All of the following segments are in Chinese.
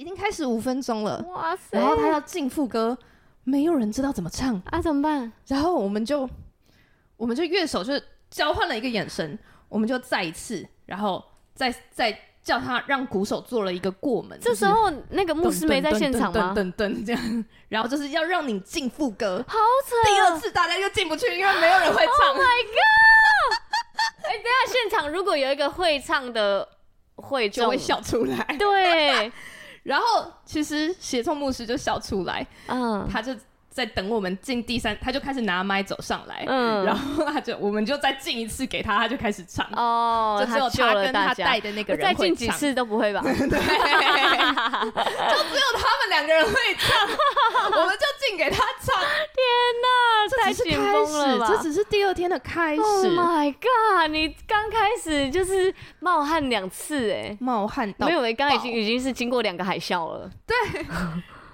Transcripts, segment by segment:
已经开始五分钟了，哇塞！然后他要进副歌，没有人知道怎么唱啊，怎么办？然后我们就我们就乐手就交换了一个眼神，我们就再一次，然后再再。叫他让鼓手做了一个过门，这时候那个牧师没在现场吗？噔噔这样，然后就是要让你进副歌，好扯！第二次大家又进不去，因为没有人会唱。Oh my god！哎、欸，等下现场如果有一个会唱的会，就会笑出来。对，然后其实协奏牧师就笑出来，嗯，他就。在等我们进第三，他就开始拿麦走上来，嗯，然后他就我们就再进一次给他，他就开始唱哦，就只有他跟他带的那个人会唱，再进几次都不会吧？对，就只有他们两个人会唱，我们就进给他唱。天哪，太紧绷了吧？这只是第二天的开始。Oh my god！你刚开始就是冒汗两次，哎，冒汗到没有，刚刚已经已经是经过两个海啸了。对，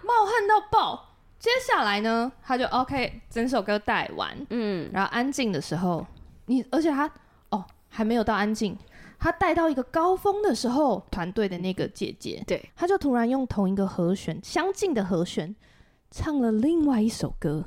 冒汗到爆。接下来呢，他就 OK，整首歌带完，嗯，然后安静的时候，你而且他哦还没有到安静，他带到一个高峰的时候，团队的那个姐姐，对，他就突然用同一个和弦，相近的和弦，唱了另外一首歌，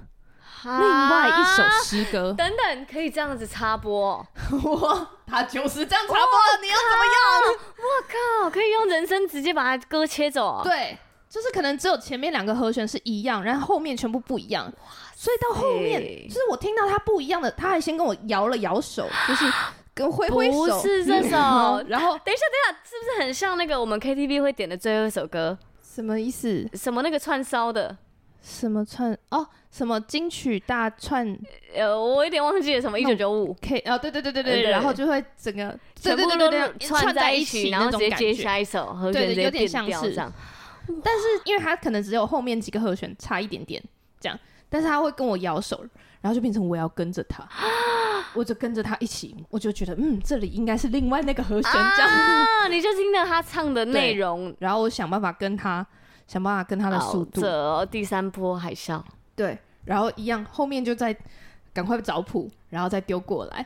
另外一首诗歌，等等，可以这样子插播，我，他就是这样插播了，你要怎么样？我靠，可以用人声直接把他歌切走，对。就是可能只有前面两个和弦是一样，然后后面全部不一样，所以到后面就是我听到他不一样的，他还先跟我摇了摇手，就是 跟挥挥手，不是这首。然后等一下，等一下，是不是很像那个我们 KTV 会点的最后一首歌？什么意思？什么那个串烧的？什么串？哦，什么金曲大串？呃，我有点忘记了，什么一九九五 K？哦，对对对对对，然后就会整个全部都串在一起，然后直接接下一首和弦，有点像是这样。但是因为他可能只有后面几个和弦差一点点这样，但是他会跟我摇手，然后就变成我要跟着他，我就跟着他一起，我就觉得嗯，这里应该是另外那个和弦这样，啊，你就听到他唱的内容，然后我想办法跟他想办法跟他的速度，这第三波海啸，对，然后一样后面就再赶快找谱，然后再丢过来，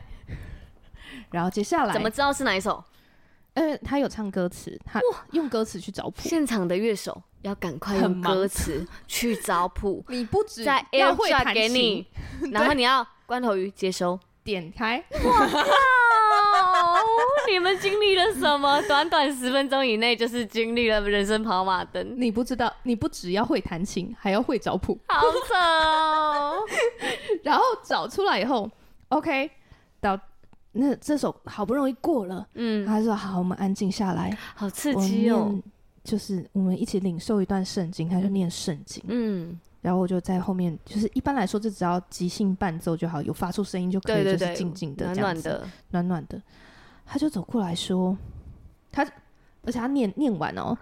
然后接下来怎么知道是哪一首？呃，他有唱歌词，他用歌词去找谱。现场的乐手要赶快用歌词去找谱。你不止在 AirDrop 给你，然后你要关头鱼接收点开。哇靠！你们经历了什么？短短十分钟以内，就是经历了人生跑马灯。你不知道，你不只要会弹琴，还要会找谱。好扯哦！然后找出来以后，OK，到。那这首好不容易过了，嗯，他说好，我们安静下来，好刺激哦，就是我们一起领受一段圣经，他就念圣经，嗯，然后我就在后面，就是一般来说，就只要即兴伴奏就好，有发出声音就可以，就是静静的这样子，暖暖的，暖暖的，他就走过来说，他，而且他念念完哦，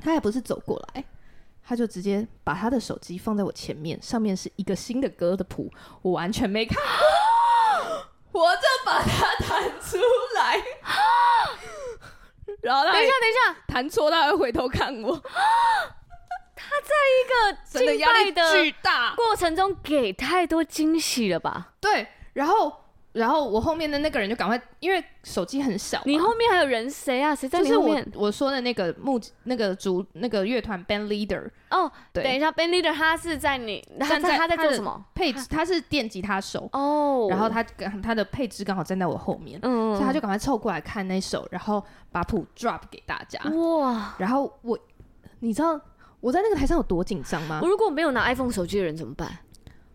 他也不是走过来，他就直接把他的手机放在我前面，上面是一个新的歌的谱，我完全没看过。我就把它弹出来，然后他等一下，等一下，弹错他会回头看我。他在一个敬拜的巨大过程中给太多惊喜了吧？对，然后。然后我后面的那个人就赶快，因为手机很小。你后面还有人谁啊？谁在你后面？就是我我说的那个木那个主那个乐团 band leader。哦，对，等一下，band leader 他是在你，他在他在做什么？配置，他是电吉他手。哦。然后他他的配置刚好站在我后面，嗯，所以他就赶快凑过来看那首，然后把谱 drop 给大家。哇！然后我，你知道我在那个台上有多紧张吗？我如果没有拿 iPhone 手机的人怎么办？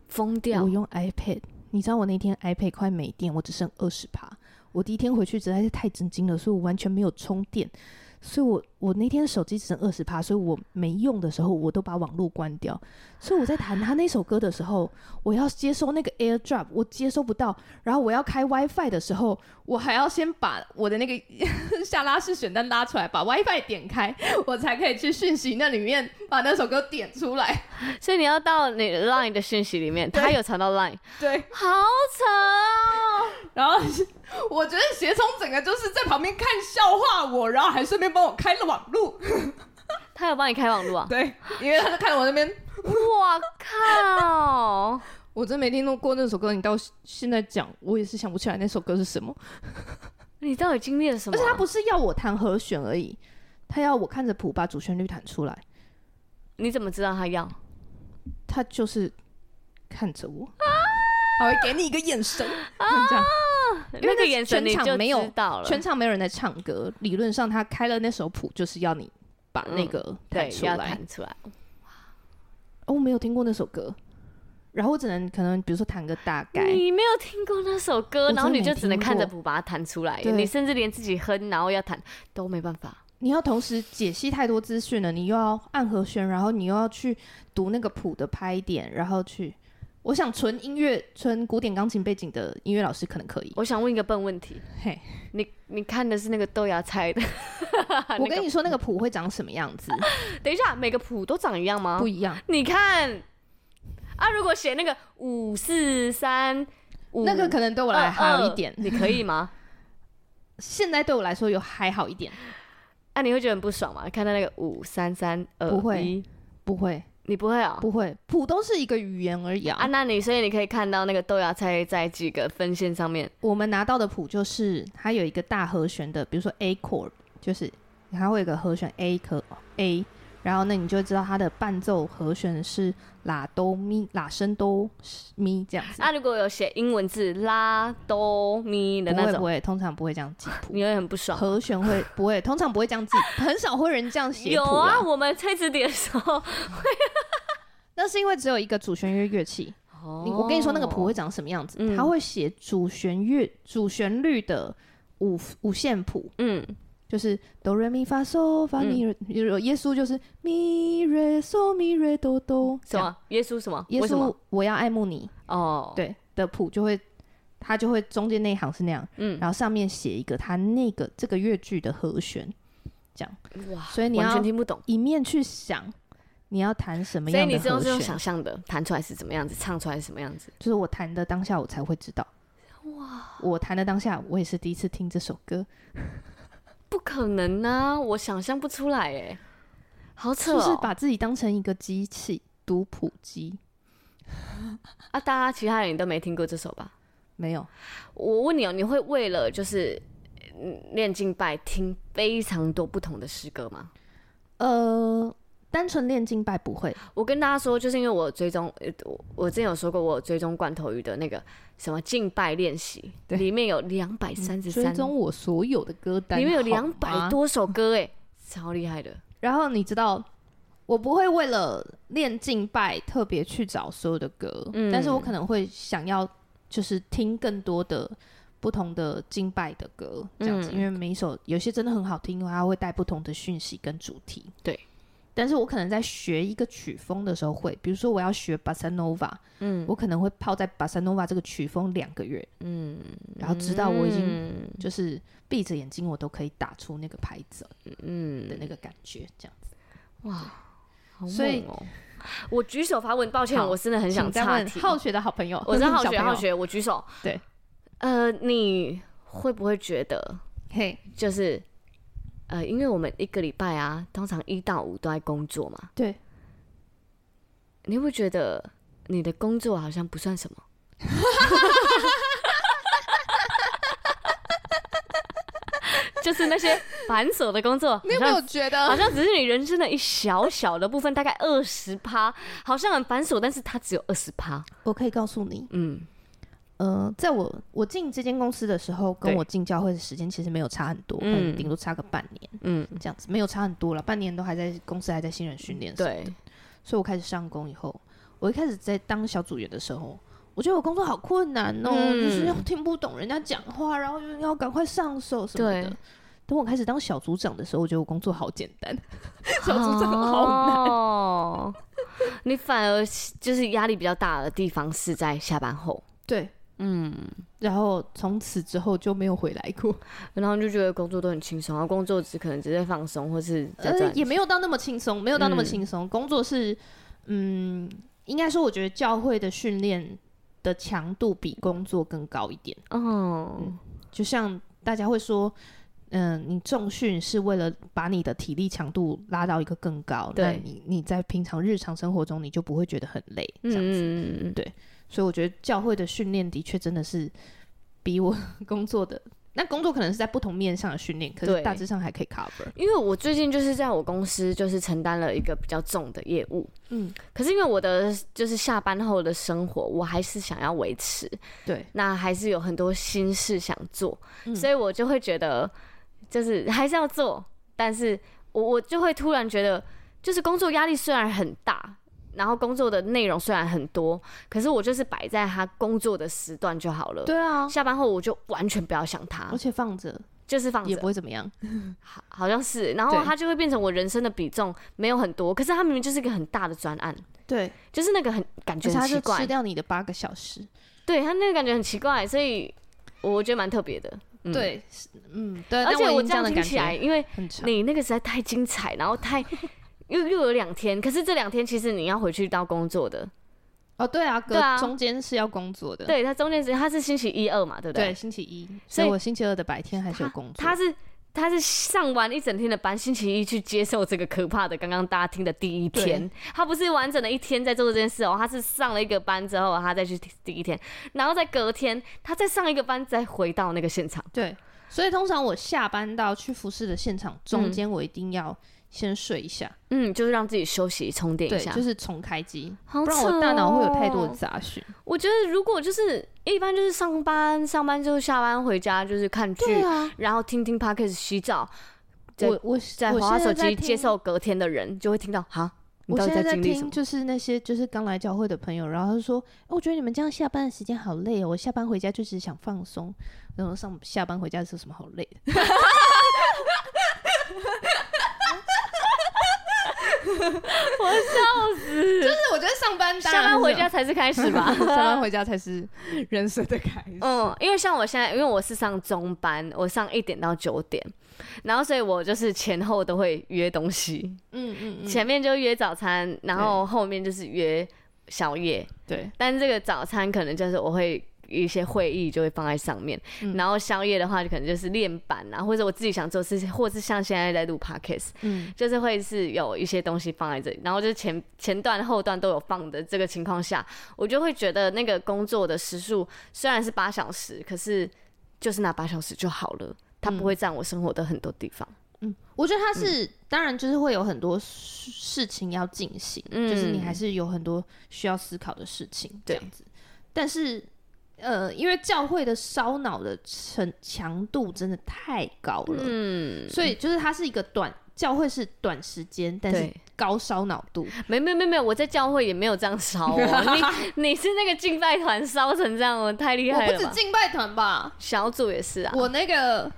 疯掉！我用 iPad。你知道我那天 iPad 快没电，我只剩二十趴。我第一天回去实在是太震惊了，所以我完全没有充电。所以我我那天手机只剩二十趴，所以我没用的时候，我都把网络关掉。所以我在弹他那首歌的时候，我要接收那个 AirDrop，我接收不到。然后我要开 WiFi 的时候，我还要先把我的那个 下拉式选单拉出来，把 WiFi 点开，我才可以去讯息那里面把那首歌点出来。所以你要到你 Line 的讯息里面，他有传到 Line，对，好扯哦。然后。我觉得协聪整个就是在旁边看笑话我，然后还顺便帮我开了网路。他有帮你开网路啊？对，因为他就看着我那边。我靠！我真没听过过那首歌，你到现在讲，我也是想不起来那首歌是什么。你到底经历了什么？而且他不是要我弹和弦而已，他要我看着谱把主旋律弹出来。你怎么知道他要？他就是看着我，他会给你一个眼神，这样。那个眼神你就没有到了，全场没有人在唱歌，理论上他开了那首谱就是要你把那个弹出来，弹出来。哦，我没有听过那首歌，然后我只能可能比如说弹个大概。你没有听过那首歌，然后你就只能看着谱把它弹出来，你甚至连自己哼，然后要弹都没办法。你要同时解析太多资讯了，你又要按和弦，然后你又要去读那个谱的拍点，然后去。我想纯音乐、纯古典钢琴背景的音乐老师可能可以。我想问一个笨问题，嘿，你你看的是那个豆芽菜的？我跟你说那个谱会长什么样子？等一下，每个谱都长一样吗？不一样。你看啊，如果写那个五四三五，那个可能对我来还好一点。你可以吗？现在对我来说有还好一点。啊，你会觉得很不爽吗？看到那个五三三二，不会，不会。你不会啊、喔？不会，谱都是一个语言而已啊。啊，那你所以你可以看到那个豆芽菜在几个分线上面。我们拿到的谱就是它有一个大和弦的，比如说 A chord，就是它会有一个和弦 A 和 A，然后那你就知道它的伴奏和弦是拉哆咪拉升哆咪这样子。那、啊、如果有写英文字拉哆咪的那种，不会，不会，通常不会这样记谱。你会很不爽。和弦会不会？通常不会这样记，很少会人这样写谱。有啊，我们吹词典的时候会。那是因为只有一个主旋律乐器。哦。我跟你说，那个谱会长什么样子？嗯、他会写主旋律主旋律的五五线谱。嗯。就是哆瑞咪发嗦发咪，耶稣就是咪瑞嗦咪瑞哆哆。什么？耶稣什么？耶稣，我要爱慕你。哦。对的谱就会，他就会中间那一行是那样。嗯。然后上面写一个他那个这个乐句的和弦，这样。哇。所以你要完全听不懂，一面去想。你要弹什么样的和弦？所以你是用想象的，弹出来是怎么样子，唱出来是什么样子？就是我弹的当下，我才会知道。哇！我弹的当下，我也是第一次听这首歌。不可能啊！我想象不出来哎，好扯哦！就是把自己当成一个机器读谱机 啊！大家其他人都没听过这首吧？没有。我问你哦，你会为了就是练敬拜听非常多不同的诗歌吗？呃。单纯练敬拜不会，我跟大家说，就是因为我追踪，我我之前有说过，我追踪罐头鱼的那个什么敬拜练习，里面有两百三十三，追踪我所有的歌单，里面有两百多首歌，哎，超厉害的。然后你知道，我不会为了练敬拜特别去找所有的歌，嗯，但是我可能会想要就是听更多的不同的敬拜的歌，这样子，嗯，因为每一首有些真的很好听，它会带不同的讯息跟主题，对。但是我可能在学一个曲风的时候会，比如说我要学巴萨诺瓦，嗯，我可能会泡在巴萨诺瓦这个曲风两个月，嗯，然后直到我已经就是闭着眼睛，我都可以打出那个拍子，嗯。的那个感觉，这样子，哇，好所以我举手发问，抱歉，我真的很想插题。好学的好朋友，我是 好学好学，我举手，对，呃，你会不会觉得，嘿，就是。呃，因为我们一个礼拜啊，通常一到五都在工作嘛。对。你会不会觉得你的工作好像不算什么？就是那些繁琐的工作，你有没有觉得好像只是你人生的一小小的部分，大概二十趴，好像很繁琐，但是它只有二十趴。我可以告诉你，嗯。呃，在我我进这间公司的时候，跟我进教会的时间其实没有差很多，可能顶多差个半年，嗯，这样子没有差很多了，半年都还在公司还在新人训练，对，所以我开始上工以后，我一开始在当小组员的时候，我觉得我工作好困难哦，嗯、就是要听不懂人家讲话，然后又要赶快上手什么的。等我开始当小组长的时候，我觉得我工作好简单，小组长好难。哦，你反而就是压力比较大的地方是在下班后，对。嗯，然后从此之后就没有回来过，然后就觉得工作都很轻松，然后工作只可能只是放松，或是呃也没有到那么轻松，没有到那么轻松。嗯、工作是，嗯，应该说我觉得教会的训练的强度比工作更高一点。哦、嗯，就像大家会说，嗯，你重训是为了把你的体力强度拉到一个更高，对，你你在平常日常生活中你就不会觉得很累，这样子，嗯、对。所以我觉得教会的训练的确真的是比我 工作的那工作可能是在不同面上的训练，可是大致上还可以 cover。因为我最近就是在我公司就是承担了一个比较重的业务，嗯，可是因为我的就是下班后的生活，我还是想要维持，对，那还是有很多心事想做，嗯，所以我就会觉得就是 还是要做，但是我我就会突然觉得，就是工作压力虽然很大。然后工作的内容虽然很多，可是我就是摆在他工作的时段就好了。对啊，下班后我就完全不要想他，而且放着就是放着也不会怎么样。好，好像是。然后他就会变成我人生的比重没有很多，可是他明明就是一个很大的专案。对，就是那个很感觉很奇怪，吃掉你的八个小时。对，他那个感觉很奇怪，所以我觉得蛮特别的。嗯、对，嗯，对。而且我这样听起来，因为你那个实在太精彩，然后太。又又有两天，可是这两天其实你要回去到工作的哦，对啊，对啊，中间是要工作的，对，他中间是他是星期一二嘛，对不对？对，星期一，所以我星期二的白天还是有工作。他是他是上完一整天的班，星期一去接受这个可怕的刚刚大家听的第一天，他不是完整的一天在做这件事哦，他是上了一个班之后，他再去第一天，然后再隔天他再上一个班，再回到那个现场。对，所以通常我下班到去服饰的现场中间，我一定要。先睡一下，嗯，就是让自己休息充电一下，就是重开机，喔，不然我大脑会有太多的杂讯。我觉得如果就是一般就是上班，上班之后下班回家就是看剧，啊，然后听听 Podcast 洗澡，我我在滑手机接受隔天的人就会听到哈，我现在在听就是那些就是刚来教会的朋友，然后他说，欸，我觉得你们这样下班的时间好累哦，我下班回家就只是想放松，然后上下班回家是什么好累的？我笑死！就是我觉得上班下班回家才是开始吧，下班回家才是人生的开始。嗯，因为像我现在，因为我是上中班，我上一点到九点，然后所以我就是前后都会约东西。嗯嗯，嗯前面就约早餐，然后后面就是约宵夜。对，但是这个早餐可能就是我会。一些会议就会放在上面，嗯、然后宵夜的话就可能就是练板啊，或者我自己想做事情，或者是像现在在录 podcast，嗯，就是会是有一些东西放在这里，然后就是前前段后段都有放的这个情况下，我就会觉得那个工作的时数虽然是八小时，可是就是那八小时就好了，它不会占我生活的很多地方。嗯，我觉得它是、嗯、当然就是会有很多事情要进行，嗯，就是你还是有很多需要思考的事情这样子，但是。呃，因为教会的烧脑的程强度真的太高了，嗯，所以就是它是一个短教会是短时间，但是高烧脑度。没没没没有，我在教会也没有这样烧哦。你你是那个敬拜团烧成这样我，太厉害了。我不止敬拜团吧，小组也是啊。我那个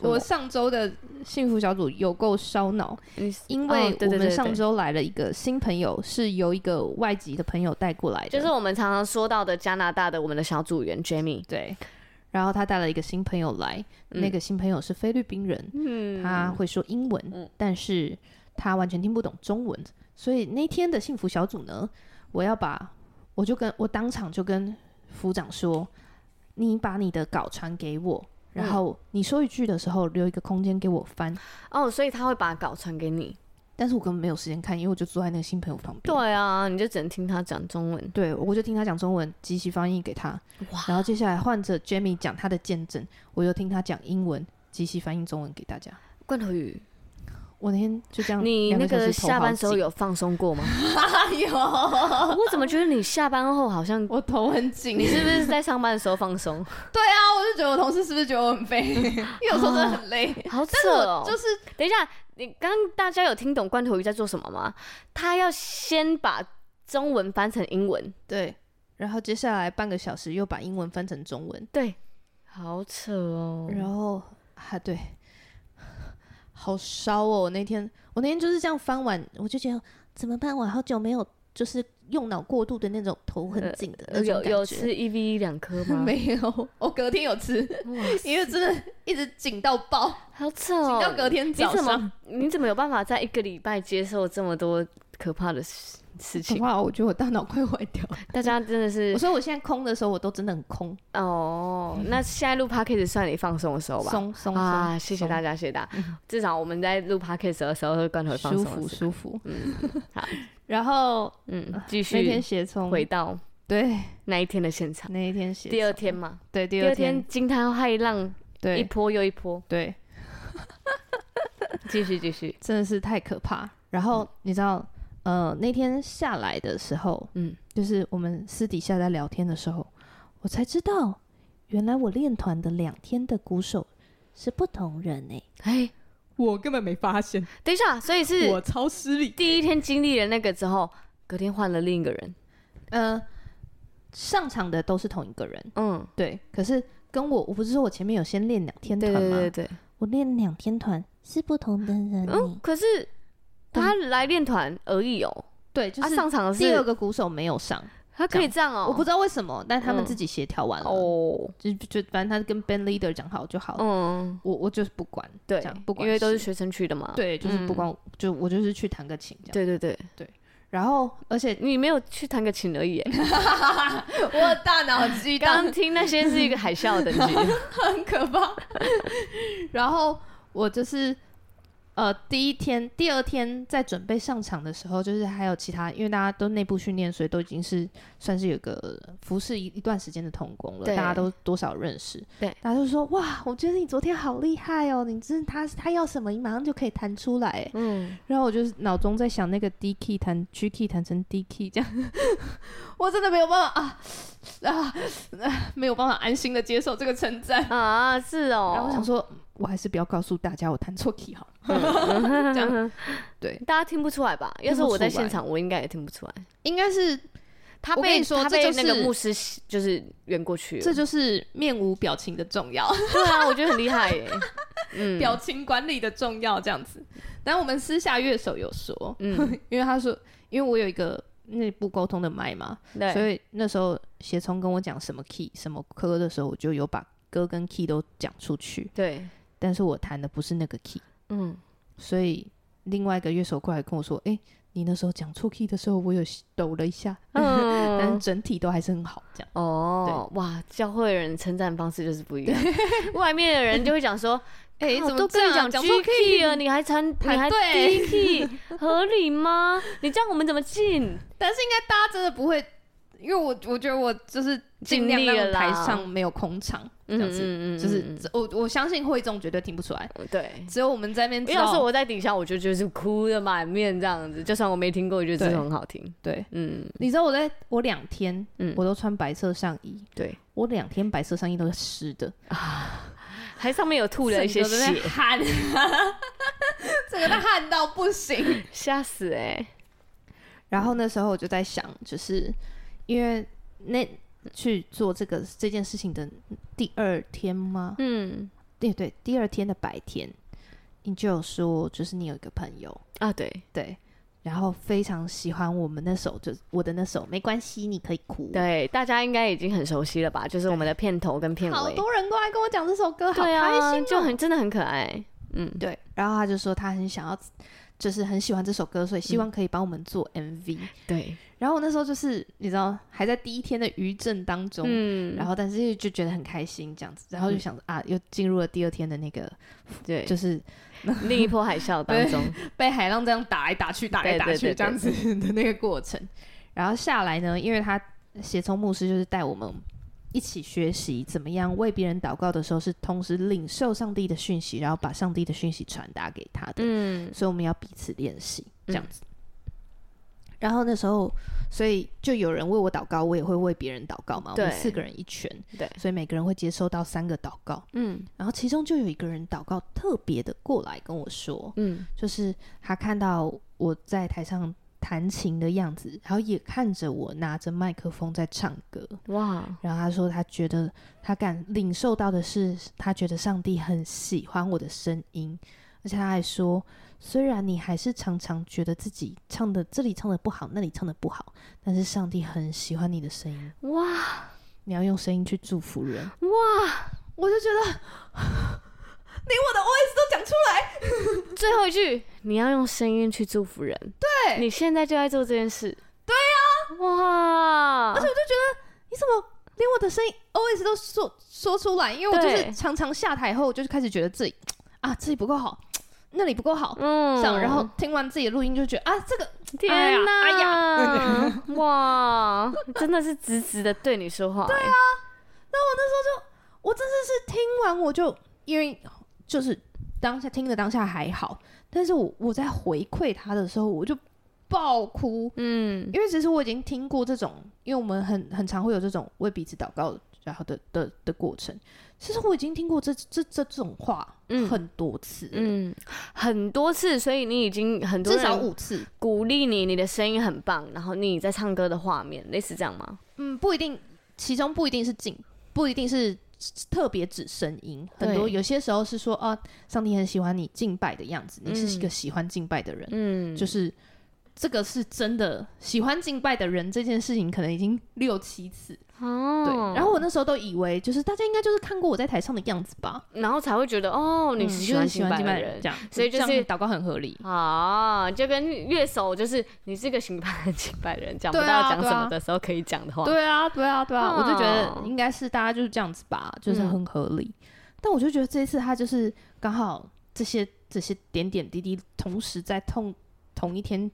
我上周的。幸福小组有够烧脑，因为我们上周来了一个新朋友，是由一个外籍的朋友带过来的，就是我们常常说到的加拿大的我们的小组员 Jamie。对，然后他带了一个新朋友来，嗯、那个新朋友是菲律宾人，嗯，他会说英文，嗯，但是他完全听不懂中文，所以那天的幸福小组呢，我要把我就跟我当场就跟副长说，你把你的稿传给我。然后你说一句的时候，留一个空间给我翻。哦，所以他会把稿传给你，但是我根本没有时间看，因为我就坐在那个新朋友旁边。对啊，你就只能听他讲中文。对，我就听他讲中文，机器翻译给他。哇！然后接下来换着 Jamie 讲他的见证，我就听他讲英文，机器翻译中文给大家。罐头鱼。我那天就这样，你那个下班时候有放松过吗？有。我怎么觉得你下班后好像我头很紧？你是不是在上班的时候放松？对啊，我就觉得我同事是不是觉得我很废？因为有时候真的很累，好扯哦。就是等一下，你刚刚大家有听懂罐头鱼在做什么吗？他要先把中文翻成英文，对，然后接下来半个小时又把英文翻成中文，对，好扯哦。然后啊对。好烧哦！我那天我那天就是这样翻完，我就觉得怎么办？我好久没有就是用脑过度的那种头很紧的那种感觉。有有吃 EVE 两颗 吗？没有，我隔天有吃，因为真的一直紧到爆，好扯哦！紧到隔天早上，你怎么你怎么有办法在一个礼拜接受这么多可怕的事？事情话，我觉得我大脑快坏掉。大家真的是，我说我现在空的时候，我都真的很空。哦，那现在录 podcast 算你放松的时候吧？松松啊！谢谢大家，谢谢大家。至少我们在录 podcast 的时候，会更会放松，舒服舒服。嗯，好。然后，嗯，继续。那天写从回到对那一天的现场，那一天写第二天嘛，对，第二天惊涛骇浪对，一波又一波，对，继续继续，真的是太可怕。然后你知道，呃，那天下来的时候，嗯，就是我们私底下在聊天的时候，我才知道，原来我练团的两天的鼓手是不同人哎、欸，哎，我根本没发现。等一下，所以是我超失礼。第一天经历了那个之后，隔天换了另一个人，呃，上场的都是同一个人，嗯，对。可是跟我，我不是说我前面有先练两天团吗？对对对对，我练两天团是不同的人，嗯，可是。他来练团而已哦，对，就是上场的是第二个鼓手没有上，他可以这样哦，我不知道为什么，但他们自己协调完了哦，就就反正他跟 band leader 讲好就好了，嗯，我我就是不管，对，不管，因为都是学生去的嘛，对，就是不管，就我就是去弹个琴，这样，对对对。对，然后而且你没有去弹个琴而已，我大脑激荡，刚听那些是一个海啸等级，很可怕，然后我就是。呃，第一天、第二天在准备上场的时候，就是还有其他，因为大家都内部训练，所以都已经是算是有个服侍一一段时间的童工了，对大家都多少认识。对，大家就说哇，我觉得你昨天好厉害哦，你真他他要什么，你马上就可以弹出来。嗯，然后我就脑中在想那个 D key 弹 G key 弹成 D key 这样，我真的没有办法啊啊，啊，没有办法安心的接受这个称赞啊，是哦。然后我想说。我还是不要告诉大家我弹错 key 好了，这样对，大家听不出来吧？要是我在现场，我应该也听不出来。应该是他被他被那个牧师就是圆过去，这就是面无表情的重要。对啊，我觉得很厉害耶。嗯，表情管理的重要这样子。但我们私下乐手有说，嗯，因为他说，因为我有一个内部沟通的麦嘛，对，所以那时候协聪跟我讲什么 key 什么歌的时候，我就有把歌跟 key 都讲出去。对。但是我弹的不是那个 key，嗯，所以另外一个乐手过来跟我说：“哎、欸，你那时候讲错 key 的时候，我有抖了一下，嗯、但是整体都还是很好。”这样哦，对哇，教会人称赞方式就是不一样，外面的人就会讲说：“ 哎、欸，怎么这样讲错 key 了，你还参，你还 D key，合理吗？你这样我们怎么进？”但是应该大家真的不会。因为我我觉得我就是尽量让台上没有空场这样子，就是我我相信会众绝对听不出来，对，只有我们在那边。要是我在底下，我就就是哭的满面这样子，就算我没听过，我觉得真的很好听。对，嗯，你知道我在我两天，我都穿白色上衣，对，我两天白色上衣都是湿的啊，还上面有吐了一些血汗，整个都汗到不行，吓死哎！然后那时候我就在想，就是。因为那去做这个这件事情的第二天吗？嗯，对对，第二天的白天，你就有说，就是你有一个朋友啊，对对，然后非常喜欢我们那首，就我的那首，没关系，你可以哭。对，大家应该已经很熟悉了吧？就是我们的片头跟片尾，好多人过来跟我讲这首歌，好开心，就很真的很可爱。嗯，对，然后他就说他很想要。就是很喜欢这首歌，所以希望可以帮我们做 MV。嗯、对，然后我那时候就是你知道还在第一天的余震当中，嗯，然后但是就觉得很开心这样子，然后就想着、嗯、啊，又进入了第二天的那个，对，就是 另一波海啸当中，被海浪这样打来打去，打来打去这样子的那个过程。然后下来呢，因为他协聪牧师就是带我们。一起学习怎么样为别人祷告的时候，是同时领受上帝的讯息，然后把上帝的讯息传达给他的。嗯，所以我们要彼此练习这样子。嗯、然后那时候，所以就有人为我祷告，我也会为别人祷告嘛。对我们四个人一圈，对，所以每个人会接收到三个祷告。嗯，然后其中就有一个人祷告特别的过来跟我说，嗯，就是他看到我在台上。弹琴的样子，然后也看着我拿着麦克风在唱歌，哇！然后他说他觉得他感领受到的是，他觉得上帝很喜欢我的声音，而且他还说，虽然你还是常常觉得自己唱的这里唱的不好，那里唱的不好，但是上帝很喜欢你的声音，哇！你要用声音去祝福人，哇！我就觉得。连我的 OS 都讲出来，最后一句，你要用声音去祝福人。对，你现在就在做这件事。对呀，哇！而且我就觉得，你怎么连我的声音 OS 都说说出来？因为我就是常常下台后，就是开始觉得自己啊，自己不够好，那里不够好，嗯，想然后听完自己的录音，就觉得啊，这个天哪，哎呀，哇，真的是直直的对你说话。对啊，那我那时候就，我真的是听完我就。因为就是当下听的当下还好，但是我我在回馈他的时候，我就爆哭。嗯，因为其实我已经听过这种，因为我们很很常会有这种为彼此祷告然后的的的过程。其实我已经听过这这这这种话很多次嗯，嗯，很多次，所以你已经很多至少五次鼓励你，你的声音很棒，然后你在唱歌的画面类似这样吗？嗯，不一定，其中不一定是敬，不一定是特别指声音，很多有些时候是说啊，上帝很喜欢你敬拜的样子，你是一个喜欢敬拜的人，嗯，就是。这个是真的喜欢敬拜的人，这件事情可能已经六七次哦。对，然后我那时候都以为，就是大家应该就是看过我在台上的样子吧，然后才会觉得哦，你是喜欢敬拜的人，这样，所以就是祷告很合理啊，就跟乐手就是你是一个喜欢敬拜的人，讲不到要讲什么的时候可以讲的话，对啊，对啊，对啊，我就觉得应该是大家就是这样子吧，就是很合理。但我就觉得这一次他就是刚好这些这些点点滴滴同时在同同一天。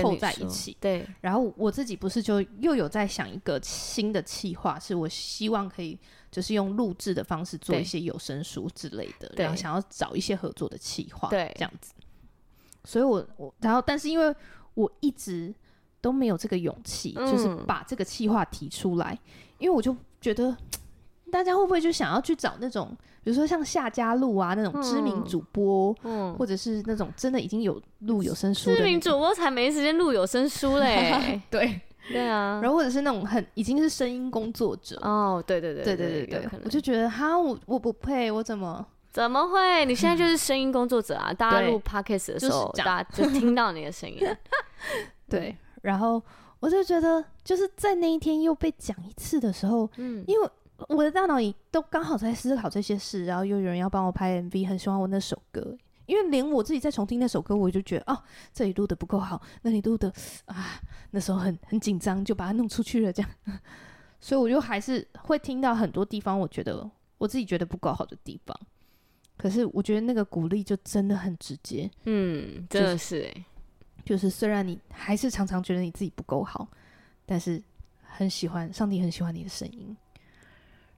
凑在一起，对。然后我自己不是就又有在想一个新的企划，是我希望可以就是用录制的方式做一些有声书之类的，然后想要找一些合作的企划，对，这样子。所以我我然后但是因为我一直都没有这个勇气，嗯、就是把这个企划提出来，因为我就觉得大家会不会就想要去找那种。比如说像夏家路啊那种知名主播，嗯，或者是那种真的已经有录有声书的知名主播才没时间录有声书嘞，对对啊，然后或者是那种很已经是声音工作者哦，对对对对对对对，我就觉得哈我我不配，我怎么怎么会？你现在就是声音工作者啊！大家录 podcast 的时候，大家就听到你的声音，对，然后我就觉得就是在那一天又被讲一次的时候，嗯，因为。我的大脑里都刚好在思考这些事，然后又有人要帮我拍 MV，很喜欢我那首歌，因为连我自己在重听那首歌，我就觉得哦，这里录的不够好，那里录的啊，那时候很很紧张，就把它弄出去了，这样，所以我就还是会听到很多地方，我觉得我自己觉得不够好的地方，可是我觉得那个鼓励就真的很直接，嗯，真的是哎，就是虽然你还是常常觉得你自己不够好，但是很喜欢上帝，很喜欢你的声音。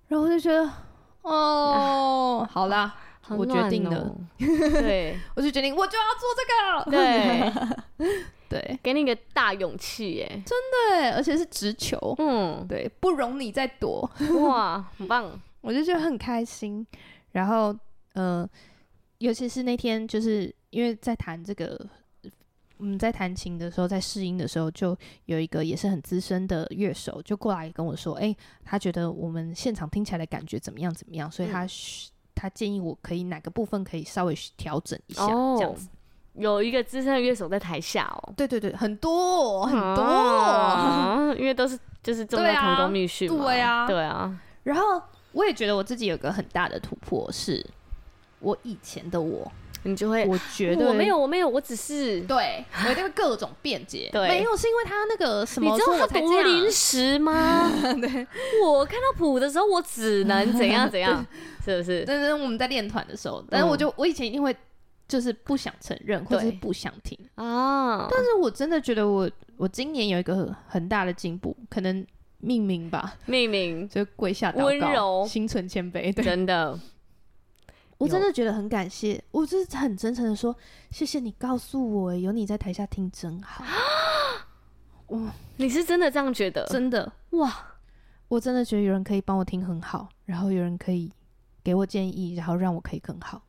然后我就觉得，哦，啊、好啦，哦、我决定了，对，我就决定，我就要做这个，对，对，给你一个大勇气，耶，真的，而且是直球，嗯，对，不容你再躲，哇，很棒，我就觉得很开心。然后，嗯、呃，尤其是那天，就是因为在谈这个。嗯，在弹琴的时候，在试音的时候，就有一个也是很资深的乐手，就过来跟我说：“哎、欸，他觉得我们现场听起来的感觉怎么样？怎么样？所以他、嗯、他建议我可以哪个部分可以稍微调整一下，哦、这样子。”有一个资深的乐手在台下哦。对对对，很多很多，啊、因为都是就是正在同工密训嘛。对啊，对啊。然后我也觉得我自己有个很大的突破，是我以前的我。你就会，我觉得我没有，我没有，我只是对，我一定会各种辩解。对，没有是因为他那个什么，你知道他读临时吗？对，我看到谱的时候，我只能怎样怎样，是不是？但是我们在练团的时候，但是我就我以前一定会就是不想承认，或者是不想听啊。但是我真的觉得我我今年有一个很大的进步，可能命名吧，命名就跪下祷告，温柔，心存谦卑，对，真的。我真的觉得很感谢，我就是很真诚的说，谢谢你告诉我，有你在台下听真好。哇，你是真的这样觉得？真的哇，我真的觉得有人可以帮我听很好，然后有人可以给我建议，然后让我可以更好。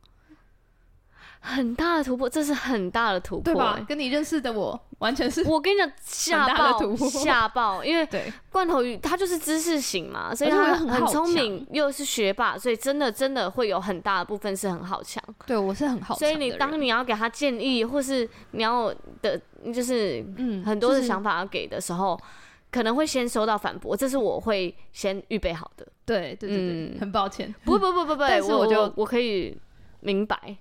很大的突破，这是很大的突破，欸，对吧？跟你认识的我完全是，我跟你讲，吓爆，吓爆，因为对罐头鱼它就是知识型嘛，所以它很聪明，又是学霸，所以真的真的会有很大的部分是很好强。对，我是很好强，所以你当你要给他建议，或是你要的，就是嗯很多的想法要给的时候，可能会先收到反驳，这是我会先预备好的。对对对对，很抱歉，不不不不不，但是我就我可以明白。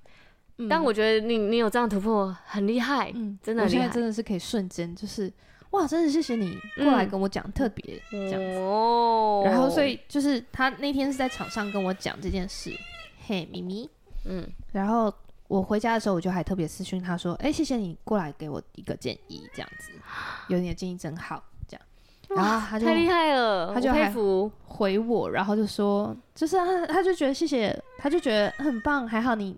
但我觉得你你有这样突破很厉害，嗯，真的厉害，我现在真的是可以瞬间就是哇，真的谢谢你过来跟我讲特别这样子哦。然后所以就是他那天是在场上跟我讲这件事，嘿，咪咪，嗯，然后我回家的时候我就还特别私讯他说，哎，谢谢你过来给我一个建议，这样子，有你的建议真好，这样。然后他就太厉害了，他就佩服回我，然后就说，就是他他就觉得谢谢，他就觉得很棒，还好你